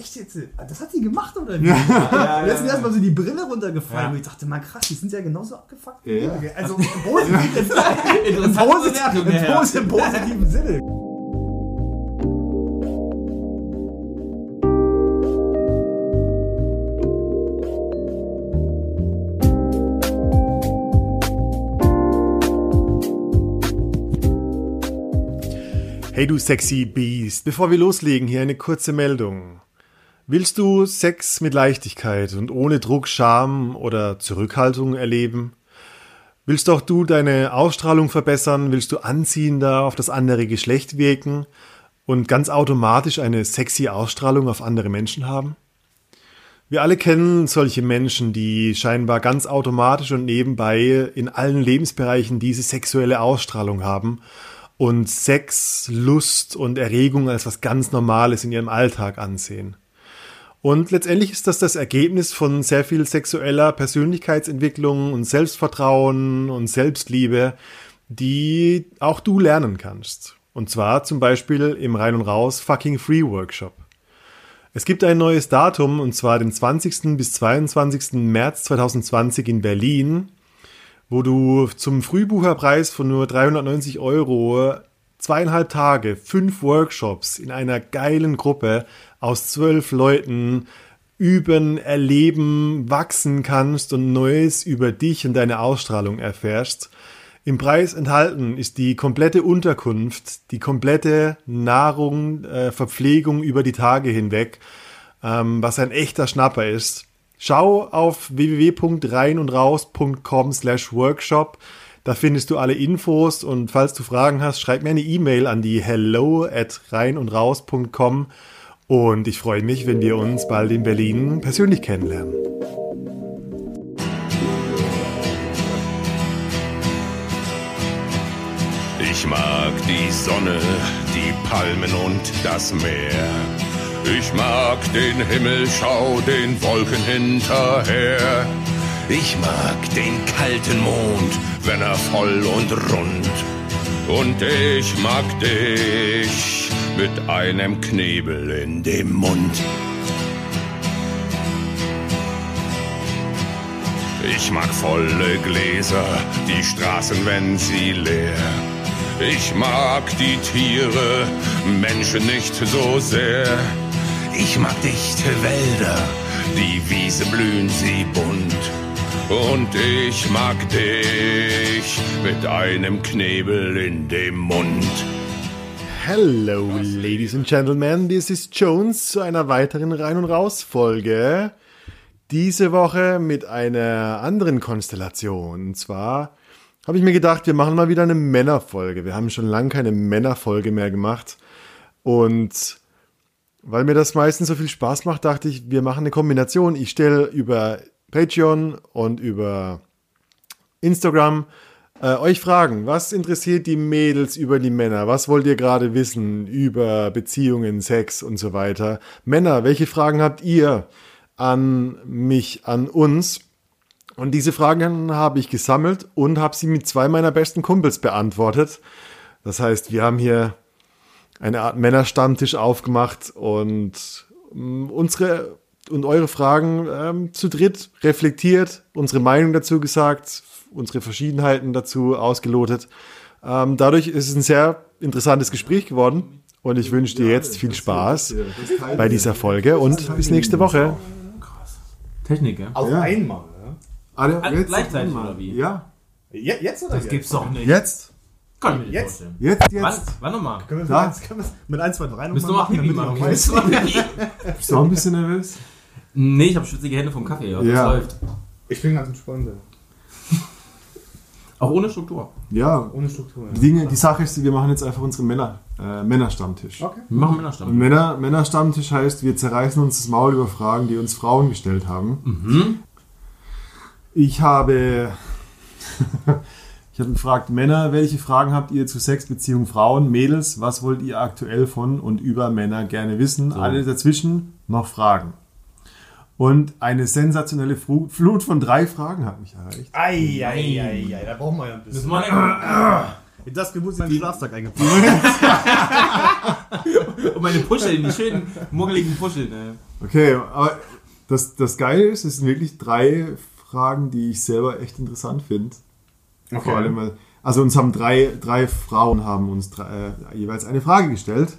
echt jetzt, das hat sie gemacht oder wie? ja, ja, Letzten ja, erstmal so die Brille runtergefallen ja. und ich dachte, mal krass, die sind ja genauso abgefuckt. Ja. Also im positiven, im, positiven, im positiven Sinne. Hey du sexy Beast, bevor wir loslegen, hier eine kurze Meldung. Willst du Sex mit Leichtigkeit und ohne Druck, Scham oder Zurückhaltung erleben? Willst auch du deine Ausstrahlung verbessern? Willst du anziehender auf das andere Geschlecht wirken und ganz automatisch eine sexy Ausstrahlung auf andere Menschen haben? Wir alle kennen solche Menschen, die scheinbar ganz automatisch und nebenbei in allen Lebensbereichen diese sexuelle Ausstrahlung haben und Sex, Lust und Erregung als was ganz Normales in ihrem Alltag ansehen. Und letztendlich ist das das Ergebnis von sehr viel sexueller Persönlichkeitsentwicklung und Selbstvertrauen und Selbstliebe, die auch du lernen kannst. Und zwar zum Beispiel im Rein und Raus Fucking Free Workshop. Es gibt ein neues Datum und zwar den 20. bis 22. März 2020 in Berlin wo du zum Frühbucherpreis von nur 390 Euro zweieinhalb Tage, fünf Workshops in einer geilen Gruppe aus zwölf Leuten üben, erleben, wachsen kannst und Neues über dich und deine Ausstrahlung erfährst. Im Preis enthalten ist die komplette Unterkunft, die komplette Nahrung, äh, Verpflegung über die Tage hinweg, ähm, was ein echter Schnapper ist. Schau auf www.reinundraus.com slash workshop. Da findest du alle Infos und falls du Fragen hast, schreib mir eine E-Mail an die hello at reinundraus.com und ich freue mich, wenn wir uns bald in Berlin persönlich kennenlernen. Ich mag die Sonne, die Palmen und das Meer. Ich mag den Himmel, schau den Wolken hinterher. Ich mag den kalten Mond, wenn er voll und rund. Und ich mag dich mit einem Knebel in dem Mund. Ich mag volle Gläser, die Straßen, wenn sie leer. Ich mag die Tiere, Menschen nicht so sehr. Ich mag dichte Wälder, die Wiese blühen sie bunt. Und ich mag dich mit einem Knebel in dem Mund. Hello, Ladies and Gentlemen, this is Jones zu einer weiteren Rein- und Raus-Folge. Diese Woche mit einer anderen Konstellation. Und zwar habe ich mir gedacht, wir machen mal wieder eine Männerfolge. Wir haben schon lange keine Männerfolge mehr gemacht. Und weil mir das meistens so viel Spaß macht, dachte ich, wir machen eine Kombination. Ich stelle über Patreon und über Instagram äh, euch Fragen. Was interessiert die Mädels über die Männer? Was wollt ihr gerade wissen über Beziehungen, Sex und so weiter? Männer, welche Fragen habt ihr an mich, an uns? Und diese Fragen habe ich gesammelt und habe sie mit zwei meiner besten Kumpels beantwortet. Das heißt, wir haben hier eine Art Männerstammtisch aufgemacht und ähm, unsere und eure Fragen ähm, zu dritt reflektiert, unsere Meinung dazu gesagt, unsere Verschiedenheiten dazu ausgelotet. Ähm, dadurch ist es ein sehr interessantes Gespräch geworden und ich wünsche dir jetzt viel Spaß bei dieser Folge und bis nächste Woche. Technik, ja? Auf ja. einmal, ja? Alle, jetzt gleichzeitig oder wie? Ja. Jetzt oder Das jetzt? gibt's doch nicht. Jetzt? Kann ich mir nicht Jetzt? vorstellen. Jetzt, jetzt. Wann? Wann nochmal? Können wir, wir mit 1, 2, 3 Bist du nochmal mal damit machen? wir auch Bist du mal Pipi? Bist du auch ein bisschen nervös? Nee, ich habe schwitzige Hände vom Kaffee, Ja. das läuft. Ich bin ganz entspannt. Auch ohne Struktur. Ja. Ohne Struktur. Die, Dinge, die Sache ist, wir machen jetzt einfach unseren Männer, äh, Männerstammtisch. Okay. Wir machen Und Männerstamm. Männer, Männerstammtisch heißt, wir zerreißen uns das Maul über Fragen, die uns Frauen gestellt haben. Mhm. Ich habe, ich habe gefragt, Männer, welche Fragen habt ihr zu Sex, Beziehung, Frauen, Mädels, was wollt ihr aktuell von und über Männer gerne wissen? Alle dazwischen noch Fragen. Und eine sensationelle Flut von drei Fragen hat mich erreicht. Eieieiei, da brauchen wir ja ein Müssen bisschen. wir länger. Das Geburt ist mein Schlafsack eingepackt. Und meine Puscheln, die schönen muggeligen Puscheln. Ey. Okay, aber das, das Geile ist, es sind wirklich drei Fragen, die ich selber echt interessant finde. Vor allem, weil- also uns haben drei, drei Frauen haben uns drei, äh, jeweils eine Frage gestellt.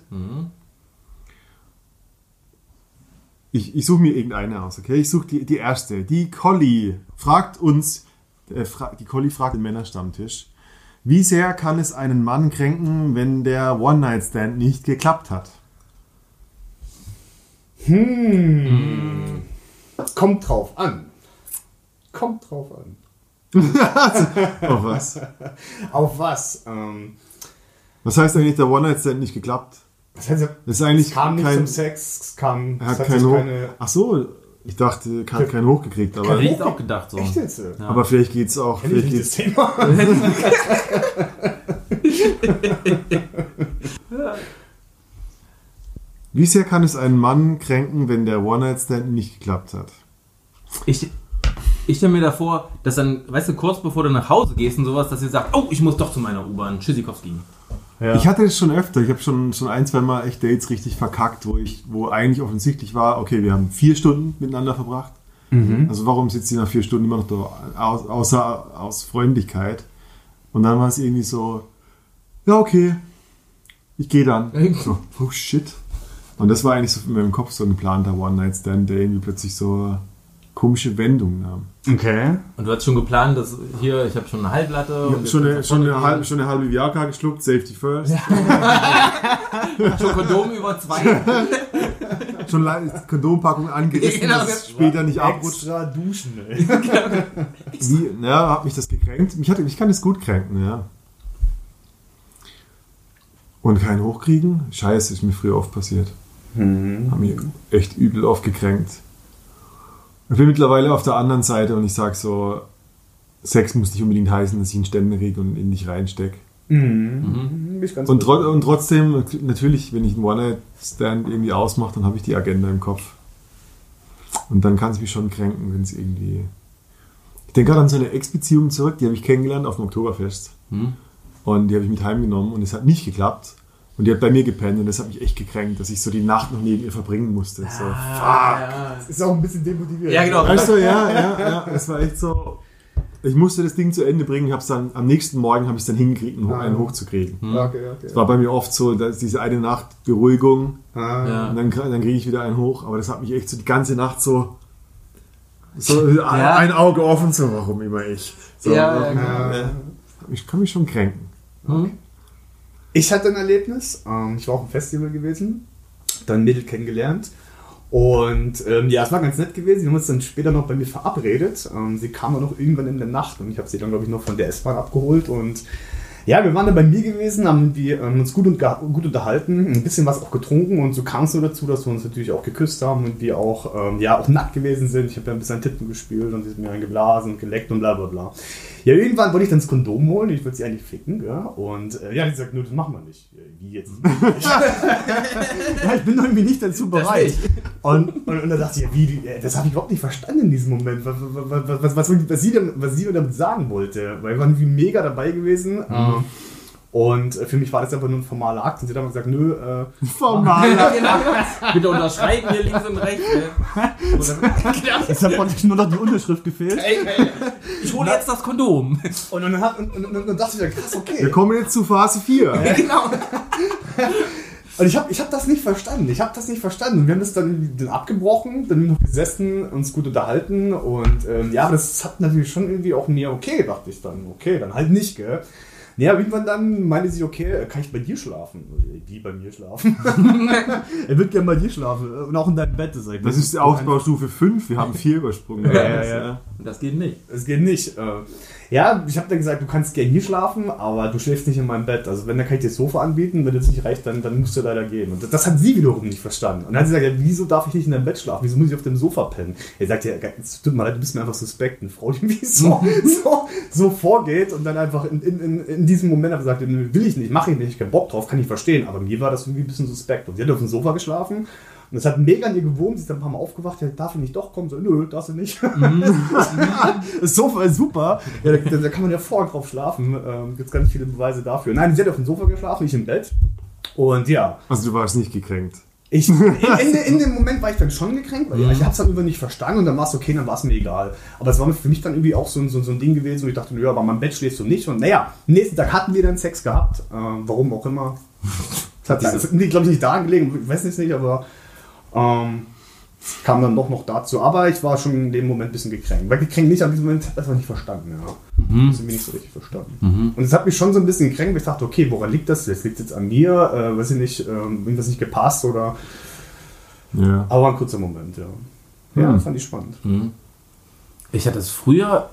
Ich, ich suche mir irgendeine aus, okay? Ich suche die, die erste. Die Collie fragt uns, äh, fra die Collie fragt den Männerstammtisch, wie sehr kann es einen Mann kränken, wenn der One-Night-Stand nicht geklappt hat? Hm. Kommt drauf an. Kommt drauf an. Oh, was? Auf was? Ähm, Was heißt eigentlich, der One-Night-Stand nicht geklappt? Das heißt, Das ist eigentlich es kam nicht kein, zum Sex, es kam er hat es hat Hoch. keine. Ach so, ich dachte, er hat keinen hochgekriegt, aber, Hätte ich jetzt auch gedacht so. Echt jetzt? Ja. aber vielleicht geht's auch. Kenn ich Vielleicht nicht das geht's, Thema. wie sehr kann es einen Mann kränken, wenn der One-Night-Stand nicht geklappt hat? Ich, ich stelle mir davor, dass dann, weißt du, kurz bevor du nach Hause gehst und sowas, dass ihr sagt, oh, ich muss doch zu meiner U-Bahn. Tschüssikowski. Ich hatte es schon öfter. Ich habe schon, schon ein, zwei Mal echt Dates richtig verkackt, wo ich, wo eigentlich offensichtlich war, okay, wir haben vier Stunden miteinander verbracht. Also warum sitzt sie nach vier Stunden immer noch da, aus, außer aus Freundlichkeit? Und dann war es irgendwie so, ja, okay, ich gehe dann. So, oh shit. Und das war eigentlich so in meinem Kopf so ein geplanter One-Night-Stand, der irgendwie plötzlich so komische Wendungen nahm. Okay. Und du hast schon geplant, dass hier, ich habe schon eine Halblatte. Ich habe schon, eine, schon, eine halbe, schon eine halbe Viagra geschluckt, Safety First. gehen. schon Kondom über zwei. Schon Kondompackung angerissen, Genau, dass ja. später nicht abrutscht. Extra duschen, ey. Wie, ja, hat mich das gekränkt. Mich, hat, mich kann es gut kränken, ja. Und keinen hochkriegen? Scheiße, ist mir früher oft passiert. Haben mich echt übel oft gekränkt. Ich bin mittlerweile auf der anderen Seite und ich sage so, Sex muss nicht unbedingt heißen, dass ich einen Ständer kriege und in dich reinstecke. Ich ganz Und, tro und trotzdem, natürlich, wenn ich einen One-Night-Stand irgendwie ausmache, dann habe ich die Agenda im Kopf. Und dann kann es mich schon kränken, wenn es irgendwie. Ich denke gerade an so eine Ex-Beziehung zurück, die habe ich kennengelernt auf dem Oktoberfest. Und die habe ich mit heimgenommen und es hat nicht geklappt. Und die hat bei mir gepennt und das hat mich echt gekränkt, dass ich so die Nacht noch neben ihr verbringen musste. So, Ah, fuck. Ist auch ein bisschen demotivierend. Ja, genau. Weißt du, ja, ja, ja. Es war echt so. Ich musste das Ding zu Ende bringen. Ich habe es dann am nächsten Morgen habe ich es dann hingekriegt, einen, einen hochzukriegen. Okay, okay. Es war bei mir oft so, dass diese eine Nacht Beruhigung Ah. Ja. und dann, dann kriege ich wieder einen hoch. Aber das hat mich echt so die ganze Nacht so, so ein Auge offen, so warum immer ich. So, Ja, ja, ja. Ich kann mich schon kränken. Ich hatte ein Erlebnis. Ähm, ich war auf einem Festival gewesen, dann Mädel kennengelernt. Und ähm, ja, es war ganz nett gewesen. Wir haben uns dann später noch bei mir verabredet. Ähm, sie kam dann noch irgendwann in der Nacht und ich habe sie dann, glaube ich, noch von der S-Bahn abgeholt. Und ja, wir waren dann bei mir gewesen, haben die, ähm, uns gut, und gut unterhalten, ein bisschen was auch getrunken und so kam es so dazu, dass wir uns natürlich auch geküsst haben und wir auch, ähm, ja, auch nackt gewesen sind. Ich habe ja ein bisschen an Tippen gespielt und sie hat mir einen geblasen und geleckt und bla bla bla. Ja, irgendwann wollte ich dann das Kondom holen, ich wollte sie eigentlich ficken, ja, und äh, ja, die sagt, nö, das machen wir nicht. Ja, Wie jetzt? Ja, ich bin irgendwie nicht dazu bereit. Und, und, und dann dachte ich, ja, wie, äh, das habe ich überhaupt nicht verstanden in diesem Moment, was, was, was, was, was, was, sie, denn, was sie mir damit sagen wollte. Weil wir waren irgendwie mega dabei gewesen. Ähm, Und äh, für mich war das einfach nur ein formaler Akt. Und sie hat dann gesagt, nö, äh, Formal. Bitte unterschreiben hier links und rechts. ne? Deshalb konnte ich nur noch die Unterschrift gefehlt. Ey, ey, ich hole jetzt das Kondom. und, dann, hat, und, und, und, dann dachte ich, ja, krass, okay. Wir kommen jetzt zu Phase 4. genau. Und ich habe ich hab das nicht verstanden. Ich habe das nicht verstanden. Und wir haben das dann, dann abgebrochen, dann noch gesessen, uns gut unterhalten. Und ähm, ja, aber das hat natürlich schon irgendwie auch mir okay, dachte ich dann. Okay, dann halt nicht, gell. Ja, irgendwann dann meinte sie, okay, kann ich bei dir schlafen? Wie bei mir schlafen? Er wird gerne bei dir schlafen. Und auch in deinem Bett. Das, Das ist die Ausbaustufe 5. Wir haben 4 übersprungen. Ja, ja, ja. Das geht nicht. Es geht nicht. Ja, ich habe dann gesagt, du kannst gerne hier schlafen, aber du schläfst nicht in meinem Bett. Also wenn, dann kann ich dir das Sofa anbieten. Wenn das nicht reicht, dann, dann musst du leider gehen. Und das, das hat sie wiederum nicht verstanden. Und dann hat sie gesagt, ja, wieso darf ich nicht in deinem Bett schlafen? Wieso muss ich auf dem Sofa pennen? Er sagt, ja, tut mir leid, du bist mir einfach suspekt. Eine Frau, die irgendwie so, so, so vorgeht und dann einfach in, in, in, in diesem Moment hat gesagt, will ich nicht, mache ich nicht, ich hab keinen Bock drauf, kann ich verstehen. Aber mir war das irgendwie ein bisschen suspekt. Und sie hat auf dem Sofa geschlafen. Und es hat mega an ihr gewohnt, sie ist dann ein paar Mal aufgewacht, ja, darf ich nicht doch kommen? So, nö, darfst du nicht. Das Sofa ist super. Ja, da, da kann man ja vorher drauf schlafen. Ähm, Gibt ganz viele Beweise dafür. Nein, sie hat auf dem Sofa geschlafen, ich im Bett. Und ja, Also du warst nicht gekränkt. Ich, in, in, in, dem Moment war ich dann schon gekränkt, weil mhm. ich habe es dann irgendwie nicht verstanden und dann war es okay, dann war es mir egal. Aber es war für mich dann irgendwie auch so ein, so, so ein Ding gewesen, wo ich dachte, ja, aber mein Bett schläfst du nicht. Und naja, nächsten Tag hatten wir dann Sex gehabt, äh, warum auch immer. Das hat, glaube ich, nicht da gelegen, ich weiß es nicht, aber ähm, kam dann doch noch dazu. Aber ich war schon in dem Moment ein bisschen gekränkt. Weil gekränkt nicht, aber in diesem Moment hat das nicht verstanden. Ja. Mhm. Das haben wir nicht so richtig verstanden. Mhm. Und es hat mich schon so ein bisschen gekränkt, weil ich dachte, okay, woran liegt das? Das liegt jetzt an mir, äh, weiß ich nicht, äh, irgendwas nicht gepasst oder. Ja. Aber ein kurzer Moment, ja. Ja, mhm. fand ich spannend. Mhm. Ich hatte es früher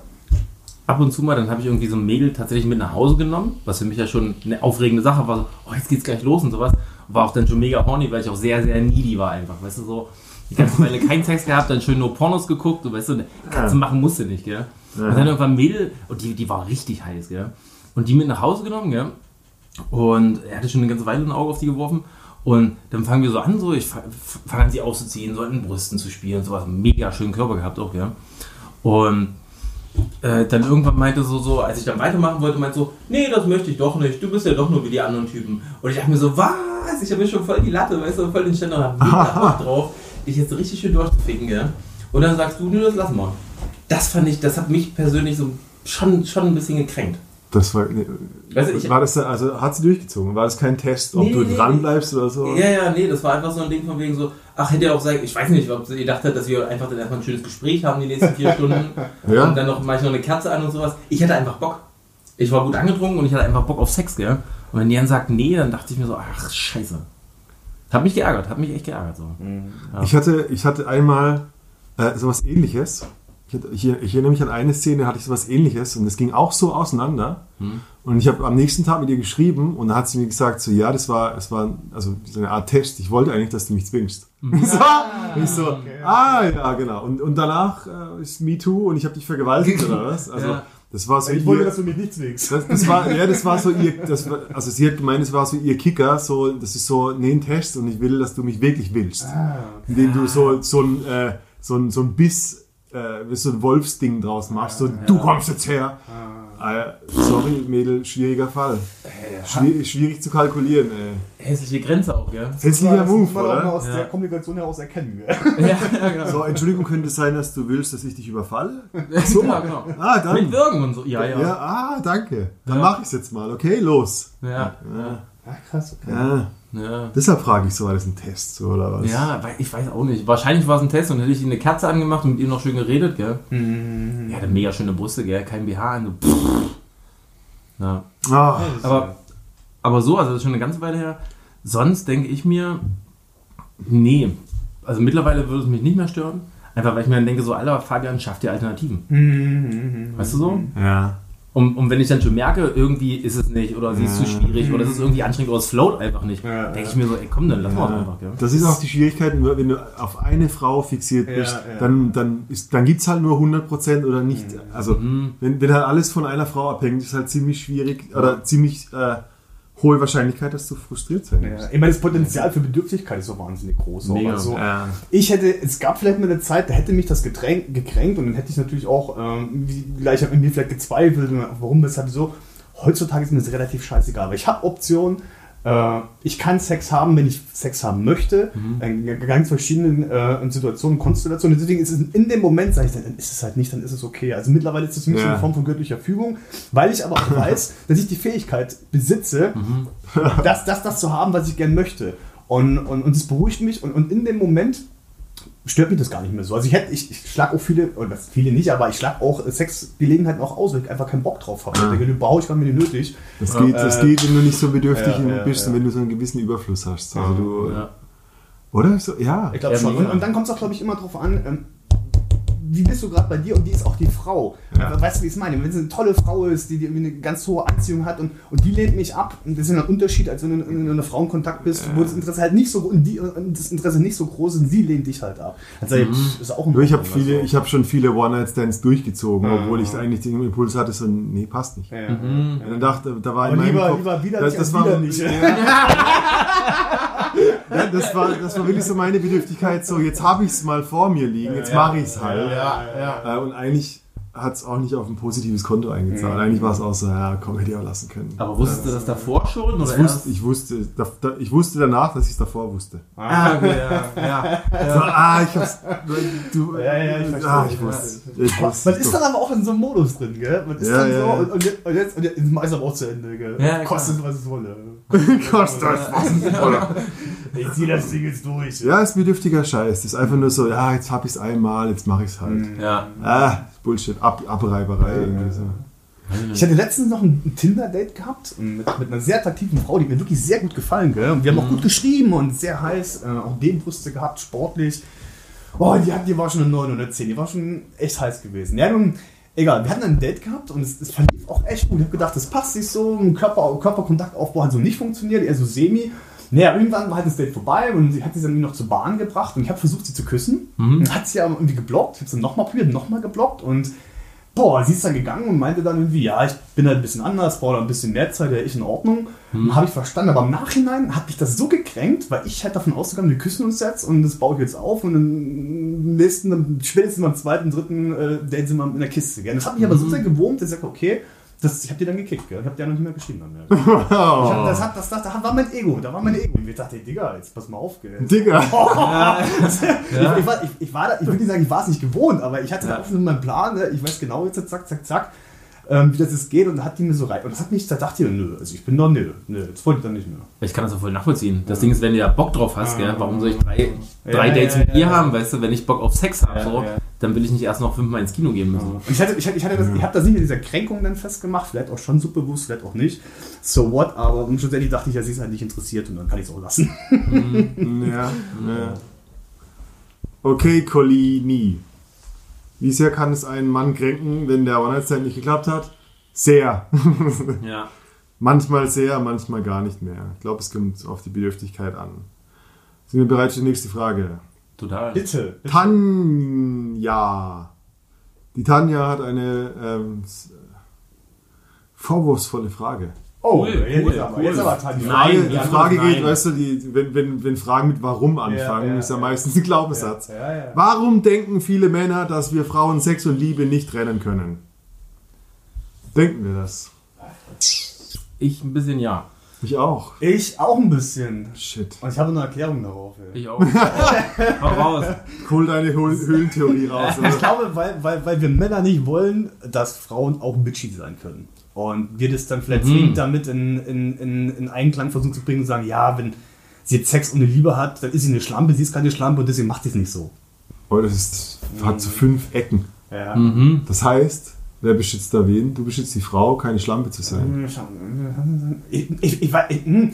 ab und zu mal, dann habe ich irgendwie so ein Mädel tatsächlich mit nach Hause genommen, was für mich ja schon eine aufregende Sache war. So, oh, jetzt geht's gleich los und sowas. War auch dann schon mega horny, weil ich auch sehr, sehr needy war einfach. Weißt du, so die ganze Weile keinen Sex gehabt, dann schön nur Pornos geguckt, du weißt du, Katze machen musste nicht, gell? Und dann irgendwann Mädel, und die, die war richtig heiß, gell? Und die mit nach Hause genommen, gell? Und er hatte schon eine ganze Weile ein Auge auf die geworfen. Und dann fangen wir so an, so, ich fange an, sie auszuziehen, so an Brüsten zu spielen, sowas. Mega schönen Körper gehabt auch, ja. Und äh, dann irgendwann meinte so, so, als ich dann weitermachen wollte, meinte so, nee, das möchte ich doch nicht, du bist ja doch nur wie die anderen Typen. Und ich dachte mir so, was? Ich habe mir schon voll die Latte, weißt du, voll den Ständer drauf dich jetzt richtig schön durchzuficken, gell? Und dann sagst du, nö, das lassen wir. Das fand ich, das hat mich persönlich so schon, schon ein bisschen gekränkt. Das war, nee, weißt du, ich, war das, also hat sie durchgezogen? War das kein Test, ob nee, du nee, dran bleibst oder so? Ja, ja, nee, das war einfach so ein Ding von wegen so, ach, hätte ja auch sein, ich weiß nicht, ob sie gedacht hat, dass wir einfach dann erstmal ein schönes Gespräch haben die nächsten vier Stunden ja? und dann noch manchmal eine Kerze an und sowas. Ich hatte einfach Bock. Ich war gut angetrunken und ich hatte einfach Bock auf Sex, gell? Und wenn Jan sagt nee, dann dachte ich mir so, ach, scheiße. Hat mich geärgert, hat mich echt geärgert. So. Mhm. Ja. Ich, hatte, ich hatte einmal äh, sowas ähnliches. Ich, hatte, ich, ich, erinnere mich an eine Szene, hatte ich sowas ähnliches und es ging auch so auseinander. Mhm. Und ich habe am nächsten Tag mit ihr geschrieben und dann hat sie mir gesagt, so ja, das war, das war also so eine Art Test. Ich wollte eigentlich, dass du mich zwingst. Mhm. so, und ich so, okay. ah ja, genau. Und, und danach äh, ist Me Too und ich habe dich vergewaltigt oder was? Also ja. Das war so ich ihr, wollte, dass du mich nicht zwingst. Das, das, war, ja, das war so ihr, das war, also sie hat gemeint, es war so ihr Kicker, so, das ist so, nee, ein Test und ich will, dass du mich wirklich willst. Ah, okay. Indem du so, so ein, äh, so ein, so ein Biss, äh, so ein Wolfsding draus machst, so, ja. du kommst jetzt her. Ah. Ah, sorry, Mädel, schwieriger Fall. Schwierig, schwierig zu kalkulieren, ey. Hässliche Grenze auch, gell? Hässlicher Move, oder? auch mal aus ja. der Kommunikation heraus erkennen. Ja, ja, genau. So, Entschuldigung, könnte es sein, dass du willst, dass ich dich überfalle? So, ja, genau. Ah, dann. Mit Würgen und so. Ja, ja. ja ah, danke. Dann ja. mach ich's jetzt mal. Okay, los. Ja. Ja. ja krass, okay. Ja. Ja. Deshalb frage ich so, war das ein Test oder was? Ja, ich weiß auch nicht. Wahrscheinlich war es ein Test und hätte ich ihm eine Katze angemacht und mit ihm noch schön geredet, gell? Mhm. Er hatte mega schöne Brüste, gell? Kein BH an. So, ja. Oh, aber, aber so, also das ist schon eine ganze Weile her. Sonst denke ich mir, nee. Also mittlerweile würde es mich nicht mehr stören. Einfach weil ich mir dann denke, so, Alter, Fabian schafft dir Alternativen. Mhm, weißt du so? Ja. Und, und wenn ich dann schon merke, irgendwie ist es nicht oder sie ist zu schwierig oder es ist irgendwie anstrengend oder es float einfach nicht, ja, denke ich mir so, ey komm, dann lass ja. mal einfach. Gell? Das ist auch die Schwierigkeit, wenn du auf eine Frau fixiert bist, ja, dann, dann, dann gibt es halt nur 100% oder nicht. Also mhm. wenn, wenn halt alles von einer Frau abhängt, ist halt ziemlich schwierig oder ziemlich... Äh, hohe Wahrscheinlichkeit, dass du frustriert sein wirst. Ja, ich meine, das Potenzial für Bedürftigkeit ist so wahnsinnig groß. Mega. Also, ja. Ich hätte, es gab vielleicht mal eine Zeit, da hätte mich das getränkt, gekränkt und dann hätte ich natürlich auch, ähm, gleich an mir vielleicht gezweifelt, warum, weshalb, so. Heutzutage ist mir das relativ scheißegal, aber ich habe Optionen, ich kann Sex haben, wenn ich Sex haben möchte, mhm. in ganz verschiedenen äh, Situationen, Konstellationen. Deswegen ist es in dem Moment, sage ich dann, ist es halt nicht, dann ist es okay. Also mittlerweile ist es für mich ja. eine Form von göttlicher Fügung, weil ich aber auch weiß, dass ich die Fähigkeit besitze, mhm. das, das, das zu haben, was ich gern möchte. Und, und, und das beruhigt mich und, und in dem Moment stört mich das gar nicht mehr so. Also ich hätte, ich, ich schlag auch viele, oder viele nicht, aber ich schlag auch Sexgelegenheiten auch aus, weil ich einfach keinen Bock drauf habe. Ja. Ich denke, brauche ich gar nicht nötig. Das geht, das äh, geht, wenn du nicht so bedürftig ja, bist und wenn du so einen gewissen Überfluss hast. Also du, Oder? So, ja. Ich glaube schon. Und, und, dann kommt es auch, glaube ich, immer darauf an, ähm, wie bist du gerade bei dir und wie ist auch die Frau. Ja. Weißt du, wie ich es meine? Wenn es eine tolle Frau ist, die, die eine ganz hohe Anziehung hat und, und die lehnt mich ab, und das ist ein Unterschied, als wenn du in, in einer Frauenkontakt bist, ja. wo das Interesse halt nicht so und die, das Interesse nicht so groß ist und sie lehnt dich halt ab. Also mhm. ist auch ein Ich habe viele, ich habe schon viele One-Night-Stands durchgezogen, mhm. obwohl ich eigentlich den Impuls hatte, so nee, passt nicht. Mhm. Und dann dachte, da war in meinem lieber, Kopf, lieber wieder das, das war wieder nicht. ja, das, war, das war wirklich so meine Bedürftigkeit, so jetzt habe ich es mal vor mir liegen, jetzt mache ich es halt. Ja, ja. Äh, und eigentlich hat es auch nicht auf ein positives Konto eingezahlt. Eigentlich war es auch so, ja, komm, hätte ich auch lassen können. Aber wusstest du das davor schon? Oder wusste, erst? ich, wusste, da, da, ich wusste danach, dass ich es davor wusste. Ah, okay, ja, ja. So, ah, ich hab's. Du, Ja, ja, ich verstehe. ah, ich wusste. Ich Man wusste ist dann aber auch in so einem Modus drin, gell? Man ist Ja, dann ja, so und, und jetzt, und jetzt, und jetzt ist meist aber auch zu Ende, gell? Ja, Kostet was es wolle. Kostet was. Oder? Ich zieh das Ding jetzt durch. Ja, ist bedürftiger Scheiß. Das ist einfach nur so, ja, jetzt hab ich's einmal, jetzt mach ich's halt. ja. Ah, Bullshit, Ab Abreiberei irgendwie so. Ich hatte letztens noch ein Tinder-Date gehabt mit, mit einer sehr attraktiven Frau, die mir wirklich sehr gut gefallen, gell? Und wir haben auch gut geschrieben und sehr heiß, äh, auch Dehnbrüste gehabt, sportlich. Oh, die, hat, die war schon eine 9 oder 10, die war schon echt heiß gewesen. Ja, nun, egal, wir hatten ein Date gehabt und es, es verlief auch echt gut. Ich habe gedacht, das passt sich so, ein Körper, Körperkontaktaufbau hat so nicht funktioniert, eher so semi. Naja, irgendwann war halt das Date vorbei und sie hat sie dann irgendwie noch zur Bahn gebracht und ich habe versucht, sie zu küssen. Und hat sie aber irgendwie geblockt. Ich habe sie nochmal probiert, nochmal geblockt und Boah, sie ist dann gegangen und meinte dann irgendwie, ja, ich bin halt ein bisschen anders, brauche da ein bisschen mehr Zeit, ja, ich in Ordnung. Hm. Habe ich verstanden, aber im Nachhinein hat mich das so gekränkt, weil ich halt davon ausgegangen, wir küssen uns jetzt und das baue ich jetzt auf und im nächsten, spätestens beim zweiten, dritten äh, Date sind wir in der Kiste. Gell? Das hat mich aber Hm. so sehr gewurmt, dass ich sage, okay, das, ich habe die dann gekickt, gell? ich habe die ja noch nicht mehr geschrieben. Dann mehr. Ich hab, das, hat, das, das, das war mein Ego, da war mein Ego. Und ich dachte, ey, Digga, jetzt pass mal auf, gell? Digga. Ich, ich, war, ich, ich, war da, ich würde nicht sagen, ich war es nicht gewohnt, aber ich hatte da auch schon meinen Plan. Ne? Ich weiß genau jetzt, zack, zack, zack, ähm, wie das jetzt geht. Und da hat die mir so rein. Und das hat mich, da dachte ich, nö, also ich bin doch, nö, nö, jetzt wollte ich dann nicht mehr. Ich kann das auch voll nachvollziehen. Das Ding ist, wenn du ja Bock drauf hast, gell, warum soll ich drei, drei Ja, Dates ja, mit ja, ja. haben, weißt du, wenn ich Bock auf Sex habe, Ja, so, ja. dann will ich nicht erst noch fünfmal ins Kino gehen müssen. Und ich hatte, ich hatte, ich hatte das, ich habe das nicht mit dieser Kränkung dann festgemacht, vielleicht auch schon subbewusst, vielleicht auch nicht. So what, aber schlussendlich dachte ich, ja, sie ist halt nicht interessiert und dann kann ich es auch lassen. Ja, ja. Okay, Colini. Wie sehr kann es einen Mann kränken, wenn der One-Night-Stand nicht geklappt hat? Sehr. Ja. manchmal sehr, manchmal gar nicht mehr. Ich glaube, es kommt auf die Bedürftigkeit an. Sind wir bereit für die nächste Frage? Total. Bitte. bitte. Tanja. Die Tanja hat eine ähm, vorwurfsvolle Frage. Oh, Cool, jetzt, cool, aber, cool. jetzt aber Tanja. Die Frage, die Frage nein. geht, weißt du, die, wenn, wenn, wenn Fragen mit Warum anfangen, Ja, ja, ist ja, ja. meistens ein Glaubenssatz. Ja, ja. Warum denken viele Männer, dass wir Frauen Sex und Liebe nicht trennen können? Denken wir das? Ich ein bisschen ja. Ich auch. Ich auch ein bisschen. Shit. Und ich habe eine Erklärung darauf. ey. Ich auch. Hau raus. Hol deine Höhl- Höhlentheorie raus. Ich glaube, weil, weil, weil wir Männer nicht wollen, dass Frauen auch bitchy sein können. Und wir das dann vielleicht zwingend damit in, in, in, in Einklang versuchen zu bringen und sagen, ja, wenn sie jetzt Sex ohne Liebe hat, dann ist sie eine Schlampe, sie ist keine Schlampe und deswegen macht sie es nicht so. Oh, das ist, hat so fünf Ecken. Ja. Das heißt, wer beschützt da wen? Du beschützt die Frau, keine Schlampe zu sein. Ich, ich, ich, wei- ich, hm.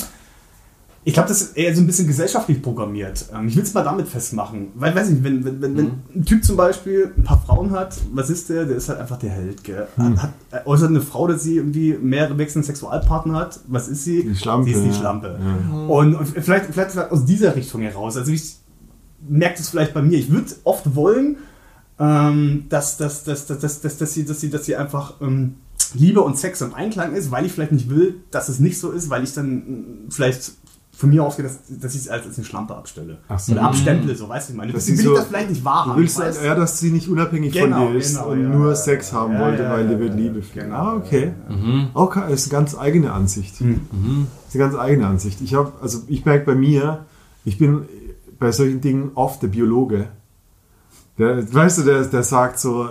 ich glaube, das ist eher so ein bisschen gesellschaftlich programmiert. Ähm, Ich will es mal damit festmachen. Weil, weiß nicht, wenn, wenn, wenn, wenn ein Typ zum Beispiel ein paar Frauen hat, was ist der? Der ist halt einfach der Held. Gell? Hat, hat, äh, äußert eine Frau, dass sie irgendwie mehrere wechselnde Sexualpartner hat. Was ist sie? Die Schlampe, Sie ist die. Schlampe. Ja. Und, und vielleicht, vielleicht aus dieser Richtung heraus. Also ich merke das vielleicht bei mir. Ich würde oft wollen, ähm, dass, dass, dass, dass, dass, dass, dass, sie, dass, sie, dass sie einfach ähm, Liebe und Sex im Einklang ist, weil ich vielleicht nicht will, dass es nicht so ist, weil ich dann ähm, vielleicht von mir ausgehe, dass, dass ich es als, als eine Schlampe abstelle. Ach so. Oder abstemple, so weißt du, ich meine. Dass Deswegen sie will ich so- das vielleicht nicht wahrhaben. Du willst weißt du? ja, dass sie nicht unabhängig Genau, von dir ist genau, und ja, nur ja, Sex haben ja, wollte, ja, weil ja, die wird ja, Liebe fühlen. genau, ah, okay. Mhm. Okay, ist eine ganz eigene Ansicht. Hm. Das ist eine ganz eigene Ansicht. Ich habe, also ich merke bei mir, ich bin bei solchen Dingen oft der Biologe. Der, weißt du, der, der sagt so,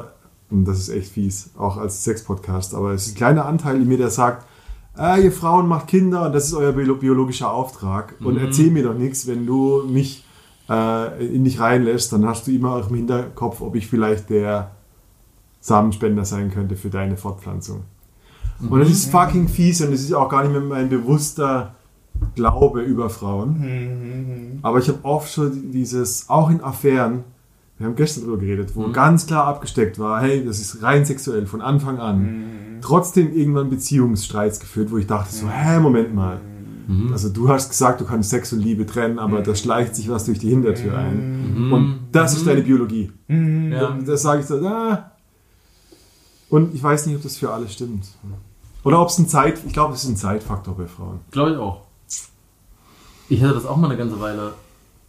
und das ist echt fies, auch als Sex-Podcast, aber es ist ein kleiner Anteil in mir, der sagt, ah, ihr Frauen macht Kinder und das ist euer bio- biologischer Auftrag. Und erzähl mir doch nichts, wenn du mich äh, in dich reinlässt, dann hast du immer auch im Hinterkopf, ob ich vielleicht der Samenspender sein könnte für deine Fortpflanzung. Und das ist fucking fies und es ist auch gar nicht mehr mein bewusster Glaube über Frauen. Aber ich habe oft schon dieses, auch in Affären, wir haben gestern darüber geredet, wo ganz klar abgesteckt war, hey, das ist rein sexuell von Anfang an. Trotzdem irgendwann Beziehungsstreits geführt, wo ich dachte so, hä, Moment mal. Also du hast gesagt, du kannst Sex und Liebe trennen, aber da schleicht sich was durch die Hintertür ein. Und das ist deine Biologie. Ja. Das sage ich so, ah. Und ich weiß nicht, ob das für alle stimmt. Oder ob es ein Zeit, ich glaube, es ist ein Zeitfaktor bei Frauen. Glaube ich auch. Ich hatte das auch mal eine ganze Weile.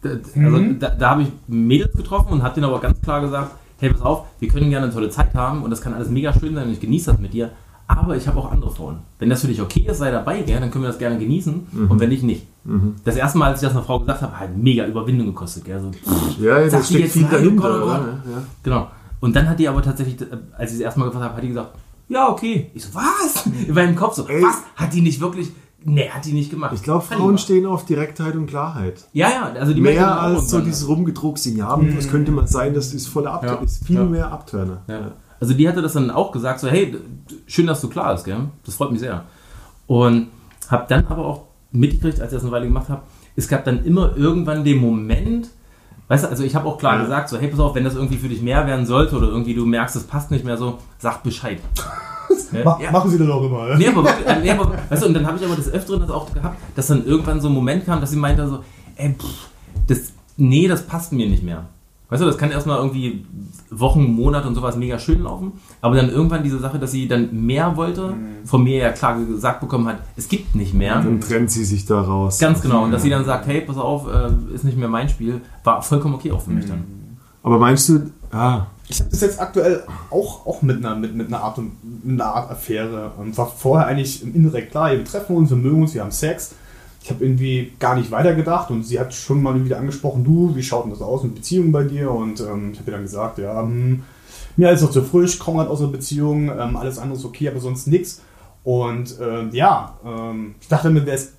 Da- Also da, da habe ich Mädels getroffen und habe denen aber ganz klar gesagt, hey, pass auf, wir können gerne eine tolle Zeit haben und das kann alles mega schön sein und ich genieße das mit dir, aber ich habe auch andere Frauen. Wenn das für dich okay ist, sei dabei, gell, dann können wir das gerne genießen und wenn nicht, nicht. Das erste Mal, als ich das einer Frau gesagt habe, hat mega Überwindung gekostet. Gell, so, Ja, ja, Sag da die steckt jetzt viel nein, dahinter, oh Gott, oh oder? Gott. Ja. Genau. Und dann hat die aber tatsächlich, als ich das erste Mal gefragt habe, hat die gesagt, ja, okay. Ich so, was? In meinem Kopf so, Ey. was? Hat die nicht wirklich, nee, hat die nicht gemacht. Ich glaube, Frauen stehen auf Direktheit und Klarheit. Ja, ja, also die Mehr als so dieses Rumgedruckse. Ja, es könnte mal sein, dass das voller Abturner Ja. ist. Viel Ja. mehr Abturner. Ja. Also die hatte das dann auch gesagt, so hey, schön, dass du klar bist, gell? Das freut mich sehr. Und habe dann aber auch mitgekriegt, als ich das eine Weile gemacht habe, es gab dann immer irgendwann den Moment, weißt du, also ich habe auch klar gesagt, so hey, pass auf, wenn das irgendwie für dich mehr werden sollte oder irgendwie du merkst, es passt nicht mehr so, sag Bescheid. Mach, Ja. Machen sie das auch immer. Ja? Nee, aber, wirklich, äh, nee, aber weißt du, und dann habe ich aber des Öfteren das auch gehabt, dass dann irgendwann so ein Moment kam, dass sie meinte so, ey, pff, das, nee, das passt mir nicht mehr. Weißt du, das kann erstmal irgendwie Wochen, Monate und sowas mega schön laufen, aber dann irgendwann diese Sache, dass sie dann mehr wollte, von mir ja klar gesagt bekommen hat, es gibt nicht mehr. Dann trennt sie sich da raus. Ganz genau. Und dass sie dann sagt, hey, pass auf, äh, ist nicht mehr mein Spiel, war vollkommen okay auch für mich dann. Aber meinst du, ah, Ich habe das jetzt aktuell auch, auch mit, einer, mit, mit, einer Art, mit einer Art Affäre. Und war vorher eigentlich im indirekt klar, wir treffen uns, wir mögen uns, wir haben Sex. Ich habe irgendwie gar nicht weitergedacht und sie hat schon mal wieder angesprochen, du, wie schaut denn das aus mit Beziehungen bei dir? Und ähm, ich habe ihr dann gesagt, ja, hm, mir ist noch zu frisch, komme gerade aus einer Beziehung, ähm, alles andere ist okay, aber sonst nichts. Und ähm, ja, ähm, ich dachte mir, wäre es